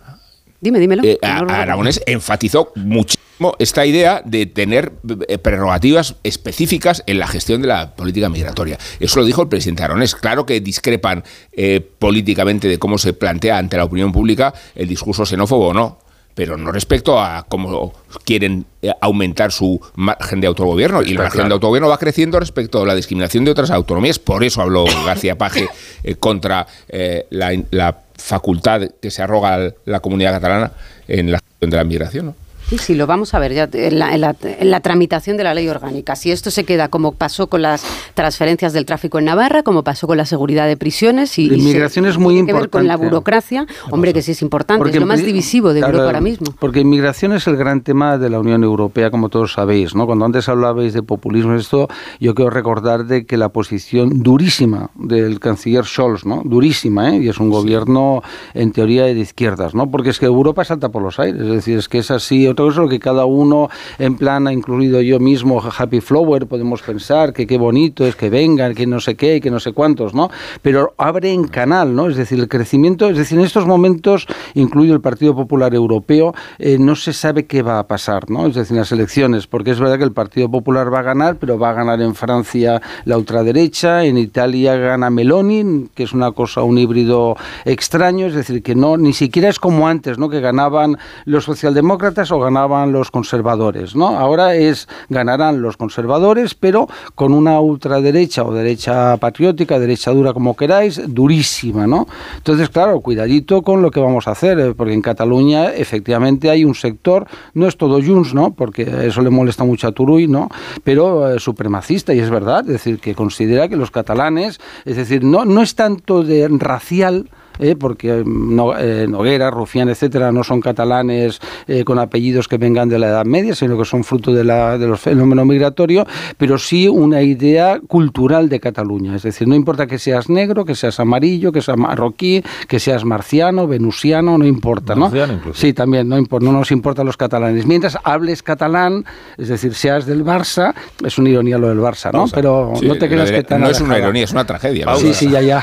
Dime, dímelo. Eh, no. Aragonés enfatizó muchísimo esta idea de tener eh, prerrogativas específicas en la gestión de la política migratoria. Eso lo dijo el presidente Aragonés. Claro que discrepan eh, políticamente de cómo se plantea ante la opinión pública el discurso xenófobo o no. Pero no respecto a cómo quieren aumentar su margen de autogobierno. Y el margen de autogobierno va creciendo respecto a la discriminación de otras autonomías. Por eso habló García Paje eh, contra eh, la, la facultad que se arroga la comunidad catalana en la gestión de la migración. ¿no? Sí, sí, lo vamos a ver ya en la, en la- en la tramitación de la ley orgánica. Si esto se queda como pasó con las transferencias del tráfico en Navarra, como pasó con la seguridad de prisiones y, La y se- inmigración es muy tiene que ver con la importante. burocracia, hombre, que sí es importante, es lo más divisivo de claro, Europa ahora mismo. Porque inmigración es el gran tema de la Unión Europea, como todos sabéis, ¿no? Cuando antes hablabais de populismo, esto, yo quiero recordar de que la posición durísima del canciller Scholz, ¿no? Durísima, ¿eh? Y es un gobierno, en teoría, de izquierdas, ¿no? Porque es que Europa salta por los aires, es decir, es que es así. Otra cosa es lo que cada uno, en plan, ha incluido yo mismo, Happy Flower, podemos pensar que qué bonito es que vengan, que no sé qué, que no sé cuántos, ¿no? Pero abre en canal, ¿no? Es decir, el crecimiento, es decir, en estos momentos, incluido el Partido Popular Europeo, eh, no se sabe qué va a pasar, ¿no? Es decir, las elecciones, porque es verdad que el Partido Popular va a ganar, pero va a ganar en Francia la ultraderecha, en Italia gana Meloni, que es una cosa, un híbrido extraño, es decir, que no, ni siquiera es como antes, ¿no? Que ganaban los socialdemócratas o ganaban los conservadores, ¿no? Ahora es ganarán los conservadores, pero con una ultraderecha o derecha patriótica, derecha dura como queráis, durísima, ¿no? Entonces, claro, cuidadito con lo que vamos a hacer, eh, porque en Cataluña efectivamente hay un sector, no es todo Junts, ¿no? Porque eso le molesta mucho a Turuy, ¿no? Pero eh, supremacista y es verdad, es decir, que considera que los catalanes, es decir, no no es tanto de racial ¿eh? porque mm, no, eh, Noguera, Rufián, etcétera, no son catalanes eh, con apellidos que vengan de la Edad Media, sino que son fruto de, la, de los fenómenos migratorios, pero sí una idea cultural de Cataluña. Es decir, no importa que seas negro, que seas amarillo, que seas marroquí, que seas marciano, venusiano, no importa, ¿no? Sí, también, no, no nos importa los catalanes. Mientras hables catalán, es decir, seas del Barça, es una ironía lo del Barça, ¿no? Pero no te creas que tan No es una ironía, es una tragedia. Sí, sí, ya, ya.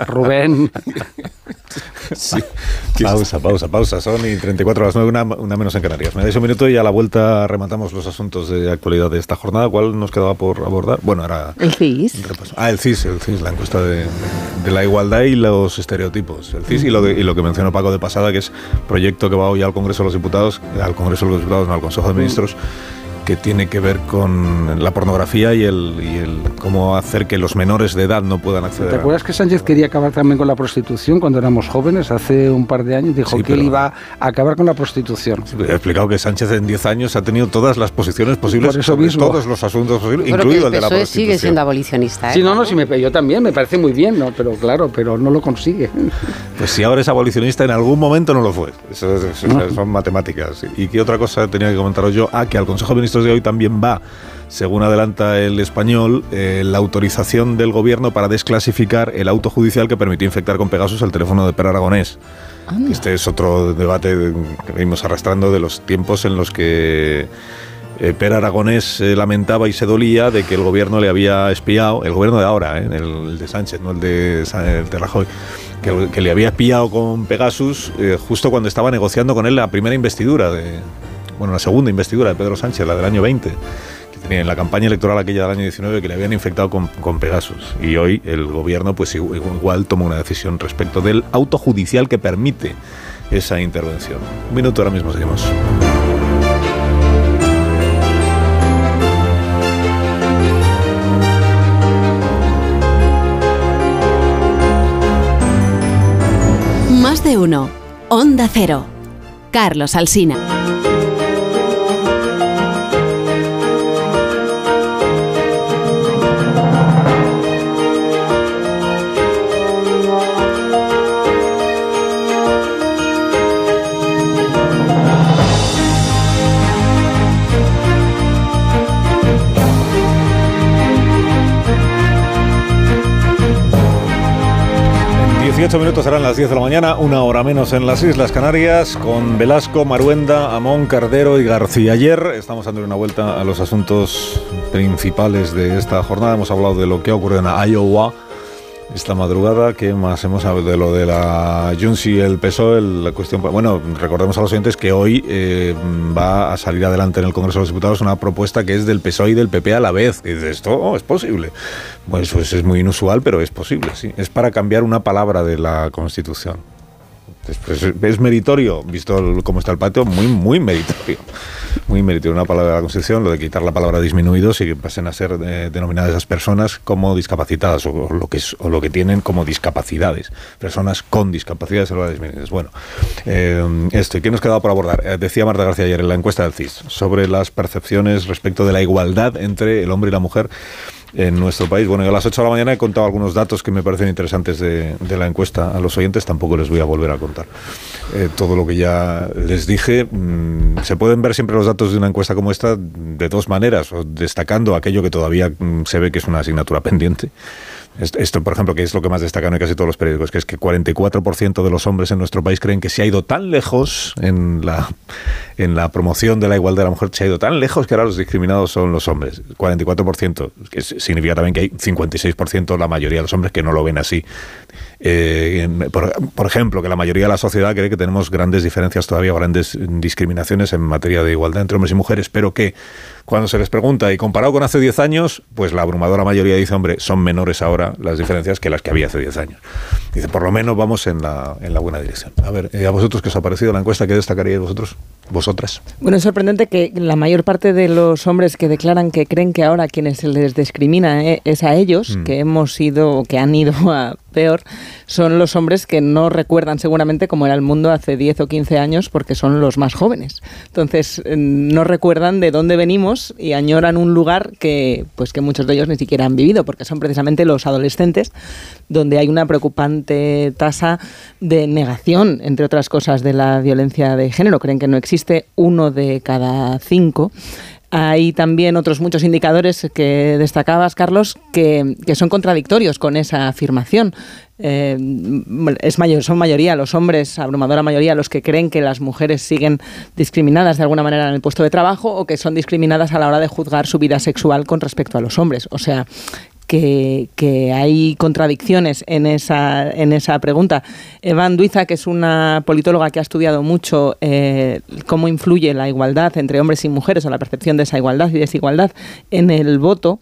Rubén. Pausa, pausa, pausa. Son y 34 a las 9, una, una, menos en Canarias. Me dais un minuto y a la vuelta rematamos los asuntos de actualidad de esta jornada. ¿Cuál nos quedaba por abordar? Bueno, era... El CIS. Ah, el CIS, el CIS, la encuesta de, de la igualdad y los estereotipos. El CIS y lo, de, y lo que mencionó Paco de pasada, que es proyecto que va hoy al Congreso de los Diputados, al Congreso de los Diputados, no al Consejo de Ministros. Que tiene que ver con la pornografía y el, y el cómo hacer que los menores de edad no puedan acceder. ¿Te acuerdas que Sánchez quería acabar también con la prostitución cuando éramos jóvenes, hace un par de años? Dijo Sí, que él pero- iba a acabar con la prostitución. He explicado que Sánchez en 10 años ha tenido todas las posiciones posibles Por eso sobre mismo. todos los asuntos posibles, Pero que incluido el el de la PSOE prostitución. sigue siendo abolicionista. ¿eh? Sí, no, no, sí me, yo también, me parece muy bien, ¿no? Pero claro, pero no lo consigue. Pues si ahora es abolicionista, en algún momento no lo fue. Eso, es- eso son matemáticas. ¿Y qué otra cosa tenía que comentaros yo? Ah, que al Consejo de Ministros de hoy también va, según adelanta el español, eh, la autorización del gobierno para desclasificar el auto judicial que permitió infectar con Pegasus el teléfono de Per Aragonés. Este es otro debate que venimos arrastrando de los tiempos en los que eh, Per Aragonés se lamentaba y se dolía de que el gobierno le había espiado, el gobierno de ahora, ¿eh? el, el de Sánchez, no el de, el de Rajoy, que, que le había espiado con Pegasus eh, justo cuando estaba negociando con él la primera investidura, de, bueno, la segunda investidura de Pedro Sánchez, la del año 20 que tenía en la campaña electoral aquella del año 19 que le habían infectado con, con Pegasus. Y hoy el gobierno pues igu- igual toma una decisión respecto del auto judicial que permite esa intervención. Un minuto, ahora mismo seguimos. Más de uno. Onda Cero. Carlos Alsina. 18 minutos serán las 10 de la mañana, una hora menos en las Islas Canarias, con Velasco, Maruenda, Amón, Cardero y García. Ayer estamos dando una vuelta a los asuntos principales de esta jornada. Hemos hablado de lo que ha ocurrido en Iowa esta madrugada. ¿Qué más hemos hablado de lo de la Junts y el PSOE? la cuestión, bueno, recordemos a los oyentes que hoy eh, va a salir adelante en el Congreso de los Diputados una propuesta que es del PSOE y del PP a la vez. Y dices, esto oh, es posible. Pues, pues es muy inusual, pero es posible, sí. Es para cambiar una palabra de la Constitución. Después, es meritorio, visto cómo está el patio, muy, muy meritorio. Muy meritorio una palabra de la Constitución, lo de quitar la palabra disminuidos y que pasen a ser eh, denominadas esas personas como discapacitadas o, lo que es- o lo que tienen como discapacidades. Personas con discapacidades de disminuidos. Bueno, eh, esto, ¿y qué nos quedaba por abordar? Eh, decía Marta García ayer en la encuesta del CIS sobre las percepciones respecto de la igualdad entre el hombre y la mujer en nuestro país. Bueno, yo a las 8 de la mañana he contado algunos datos que me parecen interesantes de, de la encuesta a los oyentes, tampoco les voy a volver a contar. Eh, todo lo que ya les dije, mm, se pueden ver siempre los datos de una encuesta como esta de dos maneras, destacando aquello que todavía mm, se ve que es una asignatura pendiente. Est- Esto, por ejemplo, que es lo que más destacan en casi todos los periódicos, que es que 44% de los hombres en nuestro país creen que se ha ido tan lejos en la, en la promoción de la igualdad de la mujer, se ha ido tan lejos que ahora los discriminados son los hombres. 44%, que significa también que hay 56% la mayoría de los hombres que no lo ven así. Eh, por, por ejemplo, que la mayoría de la sociedad cree que tenemos grandes diferencias todavía, grandes discriminaciones en materia de igualdad entre hombres y mujeres, pero que cuando se les pregunta, y comparado con hace 10 años, pues la abrumadora mayoría dice, hombre, son menores ahora las diferencias que las que había hace 10 años. Dice, por lo menos vamos en la, en la buena dirección. A ver, eh, ¿a vosotros qué os ha parecido la encuesta? ¿Qué destacaríais vosotros? vosotras. Bueno, es sorprendente que la mayor parte de los hombres que declaran que creen que ahora quienes se les discrimina eh, es a ellos, Mm. que hemos ido, que han ido a peor, son los hombres que no recuerdan seguramente cómo era el mundo hace 10 o 15 años porque son los más jóvenes. Entonces, eh, no recuerdan de dónde venimos y añoran un lugar que pues que muchos de ellos ni siquiera han vivido porque son precisamente los adolescentes donde hay una preocupante tasa de negación, entre otras cosas, de la violencia de género. Creen que no existe uno de cada cinco. Hay también otros muchos indicadores que destacabas, Carlos, que, son contradictorios con esa afirmación. Eh, es mayor, son mayoría los hombres, abrumadora mayoría, los que creen que las mujeres siguen discriminadas de alguna manera en el puesto de trabajo o que son discriminadas a la hora de juzgar su vida sexual con respecto a los hombres. O sea, que, hay contradicciones en esa, en esa pregunta. Evan Duiza, que es una politóloga que ha estudiado mucho eh, cómo influye la igualdad entre hombres y mujeres o la percepción de esa igualdad y desigualdad en el voto,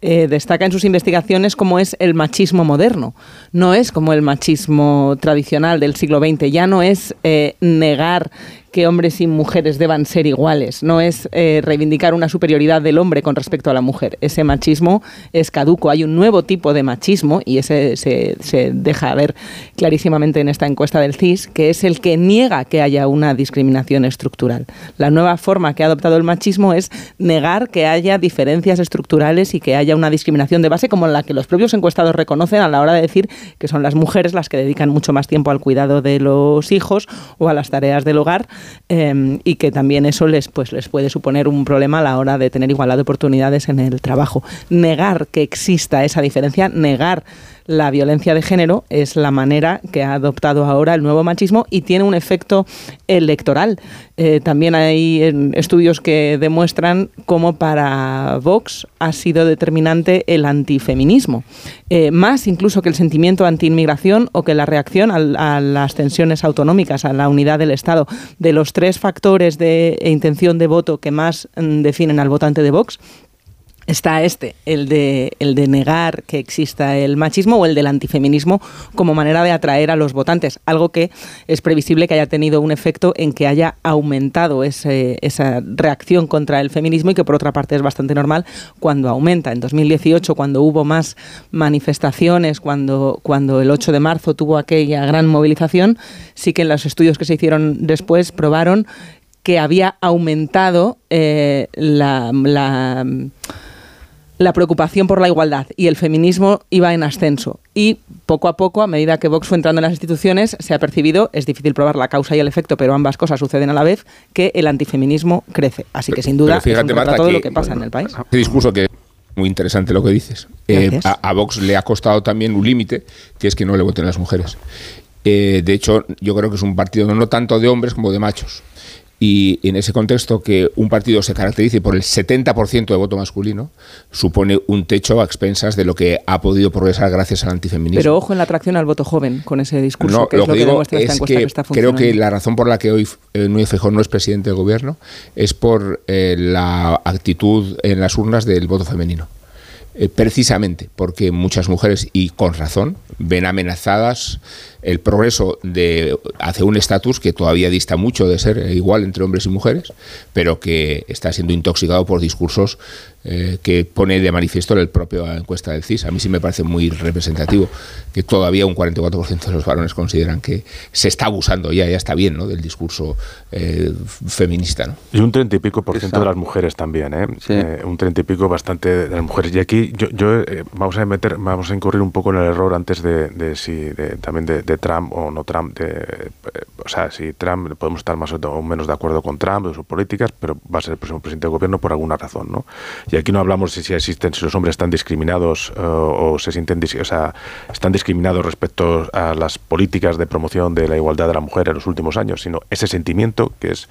eh, destaca en sus investigaciones cómo es el machismo moderno. No es como el machismo tradicional del siglo XX, ya no es eh, negar que hombres y mujeres deban ser iguales, no es eh, reivindicar una superioridad del hombre con respecto a la mujer. Ese machismo es caduco, hay un nuevo tipo de machismo y ese se, se deja ver clarísimamente en esta encuesta del CIS, que es el que niega que haya una discriminación estructural. La nueva forma que ha adoptado el machismo es negar que haya diferencias estructurales y que haya una discriminación de base como la que los propios encuestados reconocen a la hora de decir que son las mujeres las que dedican mucho más tiempo al cuidado de los hijos o a las tareas del hogar eh, y que también eso les, pues, les puede suponer un problema a la hora de tener igualdad de oportunidades en el trabajo. Negar que exista esa diferencia, negar la violencia de género es la manera que ha adoptado ahora el nuevo machismo y tiene un efecto electoral. Eh, también hay estudios que demuestran cómo para Vox ha sido determinante el antifeminismo, eh, más incluso que el sentimiento anti-inmigración o que la reacción a, las tensiones autonómicas, a la unidad del Estado. De los tres factores de intención de voto que más mm, definen al votante de Vox, está este, el de, el de negar que exista el machismo o el del antifeminismo como manera de atraer a los votantes, algo que es previsible que haya tenido un efecto en que haya aumentado ese, esa reacción contra el feminismo y que por otra parte es bastante normal cuando aumenta. En 2018, cuando hubo más manifestaciones, cuando, cuando el 8 de marzo tuvo aquella gran movilización, sí que en los estudios que se hicieron después probaron que había aumentado eh, la, la la preocupación por la igualdad y el feminismo iba en ascenso. Y poco a poco, a medida que Vox fue entrando en las instituciones, se ha percibido, es difícil probar la causa y el efecto, pero ambas cosas suceden a la vez, que el antifeminismo crece. Así que sin duda fíjate, es un Marta, todo que, lo que pasa en el país. Este discurso que muy interesante lo que dices. Eh, a, a, Vox le ha costado también un límite, que es que no le voten las mujeres. Eh, de hecho, yo creo que es un partido no tanto de hombres como de machos. Y en ese contexto, que un partido se caracterice por el 70% de voto masculino supone un techo a expensas de lo que ha podido progresar gracias al antifeminismo. Pero ojo en la atracción al voto joven con ese discurso, no, que es lo que, digo esta es que, que está Creo que la razón por la que hoy eh, Núñez Feijóo no es presidente del gobierno es por eh, la actitud en las urnas del voto femenino. Eh, precisamente porque muchas mujeres, y con razón, ven amenazadas el progreso de hacia un estatus que todavía dista mucho de ser igual entre hombres y mujeres, pero que está siendo intoxicado por discursos eh, que pone de manifiesto el propio encuesta del CIS. A mí sí me parece muy representativo que todavía un 44% de los varones consideran que se está abusando ya, ya está bien, ¿no? del discurso eh, feminista. ¿no? Y un 30 y pico por ciento de las mujeres también, ¿eh? Sí. eh un 30 y pico bastante de las mujeres. Y aquí yo, yo eh, vamos a meter, vamos a incurrir un poco en el error antes de, de si de, también de, de, Trump o no Trump. De, eh, o sea, si Trump podemos estar más o menos de acuerdo con Trump de sus políticas, pero va a ser el próximo presidente del gobierno por alguna razón, ¿no? Y aquí no hablamos de si existen, si los hombres están discriminados uh, o se sienten, o sea, están discriminados respecto a las políticas de promoción de la igualdad de la mujer en los últimos años, sino ese sentimiento que es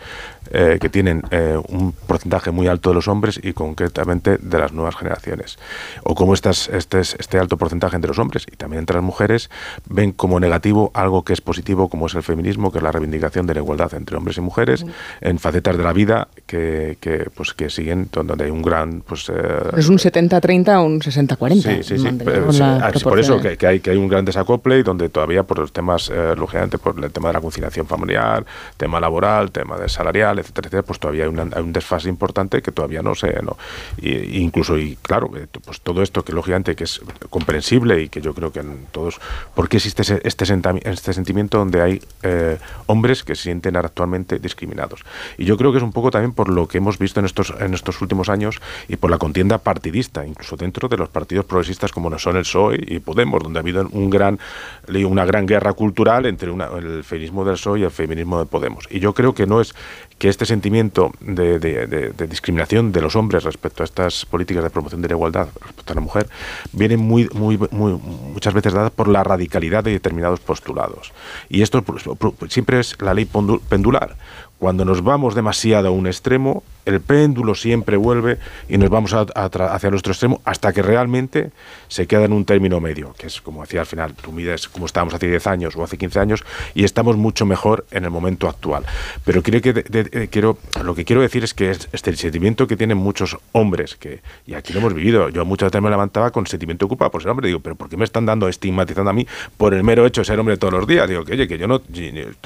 eh, que tienen eh, un porcentaje muy alto de los hombres y concretamente de las nuevas generaciones. O como estas, este, este alto porcentaje entre los hombres y también entre las mujeres ven como negativo algo que es positivo como es el feminismo, que es la reivindicación de la igualdad entre hombres y mujeres en facetas de la vida que, que pues que siguen donde hay un gran pues... eh, Es un 70-30 o un 60-40. Sí, sí, sí. pero sí, ah, sí, por eso que, que hay, que hay un gran desacople y donde todavía por los temas, eh, lógicamente, por el tema de la conciliación familiar, tema laboral, tema de salarial, etcétera, pues todavía hay, un desfase importante que todavía no se... No, y, y incluso, y claro, eh, pues todo esto que lógicamente que es comprensible y que yo creo que en todos... ¿Por qué existe este, este sentimiento donde hay eh, hombres que se sienten actualmente discriminados? Y yo creo que es un poco también por lo que hemos visto en estos, en estos últimos años y por la contienda partidista, incluso dentro de los partidos progresistas como son el PSOE y Podemos, donde ha habido un gran, una gran guerra cultural entre el feminismo del PSOE y el feminismo de Podemos. Y yo creo que no es que este sentimiento de, discriminación de los hombres respecto a estas políticas de promoción de la igualdad respecto a la mujer viene muy, muy, muy, muchas veces dada por la radicalidad de determinados postulados. Y esto pues, pro- siempre es la ley pendular. Cuando nos vamos demasiado a un extremo, el péndulo siempre vuelve y nos vamos a- a hacia otro extremo hasta que realmente se queda en un término medio, que es como decía al final, tú mides como estábamos hace 10 años o hace 15 años y estamos mucho mejor en el momento actual. Pero quiero que de- de- quiero, lo que quiero decir es que es- este sentimiento que tienen muchos hombres, que, y aquí lo hemos vivido, yo muchas veces me levantaba con sentimiento ocupado por ser hombre, digo, pero ¿por qué me están dando estigmatizando a mí por el mero hecho de ser hombre todos los días? Digo, que oye, que yo no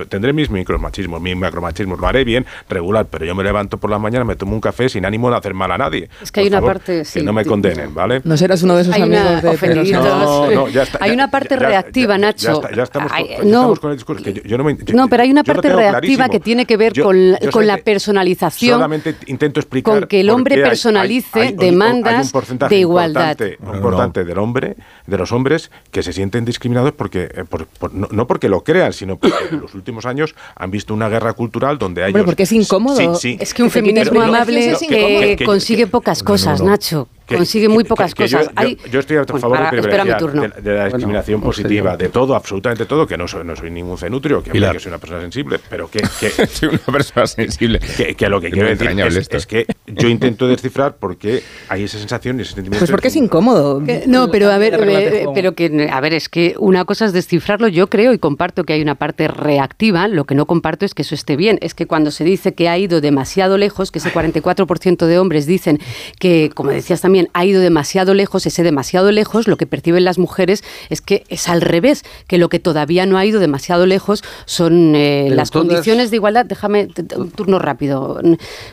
tendré mis micromachismos, mis macromachismos, lo haré bien, regular, pero yo me levanto por la mañana, me tomo un café sin ánimo de hacer mal a nadie. Es que hay una favor, parte, sí, que no me condenen, ¿vale? No serás uno de esos Hay una amigos de ofendidos. No, no, ya está, Hay ya- una parte ya- reactiva, ya- Nacho. Ya, está- ya estamos, con, Ay, ya no. estamos con el discurso. Que yo, yo no, me, yo- No, pero hay una parte reactiva clarísimo. que tiene que ver Yo- con, yo con la personalización. Solamente intento explicar. con que el hombre personalice hay- hay- hay- demandas hay un porcentaje de igualdad. Importante, importante del hombre, de los hombres que se sienten discriminados porque, eh, por- por- no, porque lo crean, sino porque en los últimos años han visto una guerra cultural donde hay. Hombre, porque es incómodo. Sí, sí. Es que un feminismo amable que, incómodo. Que- que- consigue pocas no, no, cosas, no. Nacho. Que- consigue muy pocas que cosas. Yo, Hay- yo estoy a Bueno, favor ahora, de, espera mi privilegiar turno. de, de la discriminación Bueno, positiva, señor. de todo, absolutamente todo, que no soy, no soy ningún cenutrio, que, que soy una persona sensible, pero que, que, Soy una persona sensible. que, que lo que Es quiero decir es, esto. es que yo intento descifrar por qué hay esa sensación y ese sentimiento. Pues porque es incómodo. Que- No, pero a ver, eh, pero que a ver, es que una cosa es descifrarlo, yo creo y comparto que hay una parte reactiva, lo que no comparto es que eso esté bien, es que cuando se dice que ha ido demasiado lejos, que ese 44% de hombres dicen que, como decías también, ha ido demasiado lejos, ese demasiado lejos, lo que perciben las mujeres es que es al revés, que lo que todavía no ha ido demasiado lejos son eh, las condiciones de igualdad, déjame un turno rápido,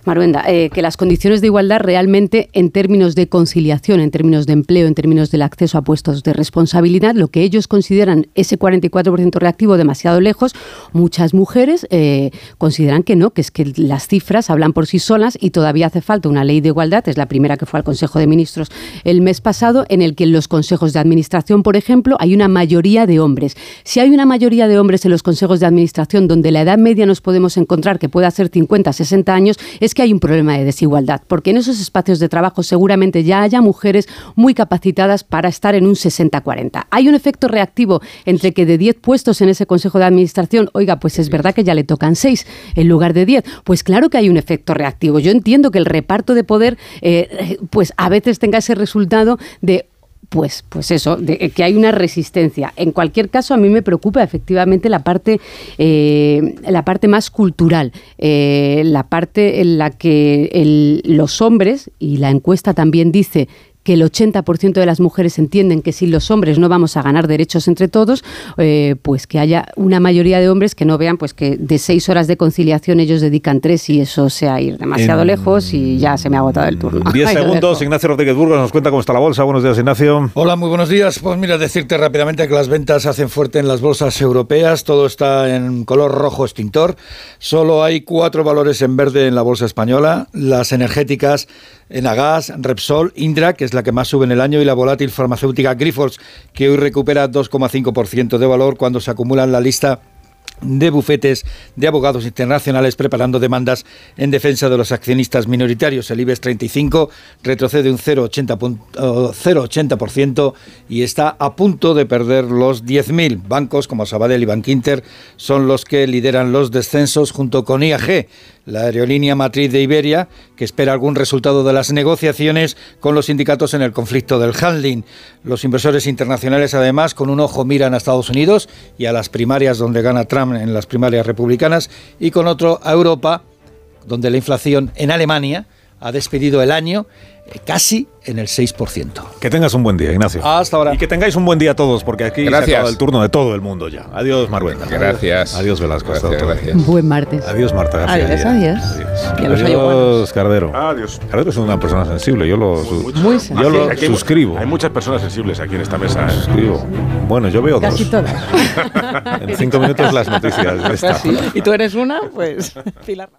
Maruenda, eh, que las condiciones de igualdad realmente en términos de conciliación, en términos de empleo, en términos del acceso a puestos de responsabilidad, lo que ellos consideran ese 44% reactivo demasiado lejos, muchas mujeres eh, consideran que no, que es que las cifras hablan por sí solas y todavía hace falta una ley de igualdad, es la primera que fue al Consejo de Ministros el mes pasado, en el que en los consejos de administración, por ejemplo, hay una mayoría de hombres. Si hay una mayoría de hombres en los consejos de administración donde la edad media nos podemos encontrar que pueda ser 50, 60 años, es que hay un problema de desigualdad, porque en esos espacios de trabajo seguramente ya haya mujeres muy capacitadas para estar en un 60-40. Hay un efecto reactivo entre que de 10 puestos en ese consejo de administración, oiga, pues es verdad que ya le tocan 6 en lugar de 10. Pues claro que hay un efecto reactivo. Yo entiendo que el reparto de poder, eh, pues a veces tenga ese resultado de pues, pues eso, de que hay una resistencia. En cualquier caso, a mí me preocupa efectivamente la parte, eh, la parte más cultural, eh, la parte en la que los hombres, y la encuesta también dice que el 80% de las mujeres entienden que si los hombres no vamos a ganar derechos entre todos, eh, pues que haya una mayoría de hombres que no vean pues que de seis horas de conciliación ellos dedican tres y eso sea ir demasiado En- lejos y ya se me ha agotado el turno. 10 Ahí lo segundos. Ignacio Rodríguez Burgos nos cuenta cómo está la bolsa. Buenos días, Ignacio. Hola, muy buenos días. Pues mira, decirte rápidamente que las ventas se hacen fuerte en las bolsas europeas. Todo está en color rojo extintor. Solo hay cuatro valores en verde en la bolsa española. Las energéticas, Enagas, Repsol, Indra, que es la que más sube en el año, y la volátil farmacéutica Grifols, que hoy recupera 2,5% de valor cuando se acumula en la lista de bufetes de abogados internacionales preparando demandas en defensa de los accionistas minoritarios. El IBEX 35 retrocede un 0,80 pun- oh, 0,80% y está a punto de perder los 10.000. Bancos como Sabadell y Bankinter son los que lideran los descensos junto con IAG, la aerolínea matriz de Iberia, que espera algún resultado de las negociaciones con los sindicatos en el conflicto del handling. Los inversores internacionales, además, con un ojo miran a Estados Unidos y a las primarias donde gana Trump en las primarias republicanas y con otro a Europa, donde la inflación en Alemania ha despedido el año casi en el 6%. Que tengas un buen día, Ignacio. Hasta ahora. Y que tengáis un buen día todos, porque aquí se Gracias. acaba el turno de todo el mundo ya. Adiós, Maruenda. Gracias. Adiós, Velasco. Gracias. Buen martes. Adiós, Marta García. Adiós, adiós. Y a los ayahuascas. Adiós, Cardero. Adiós. Cardero es una persona sensible, yo lo, su- Muy yo lo Aquí suscribo. Hay muchas personas sensibles aquí en esta mesa. ¿eh? Suscribo. Bueno, yo veo Casi dos. todas. En cinco minutos las noticias. de esta. Y tú eres una, pues Pilar.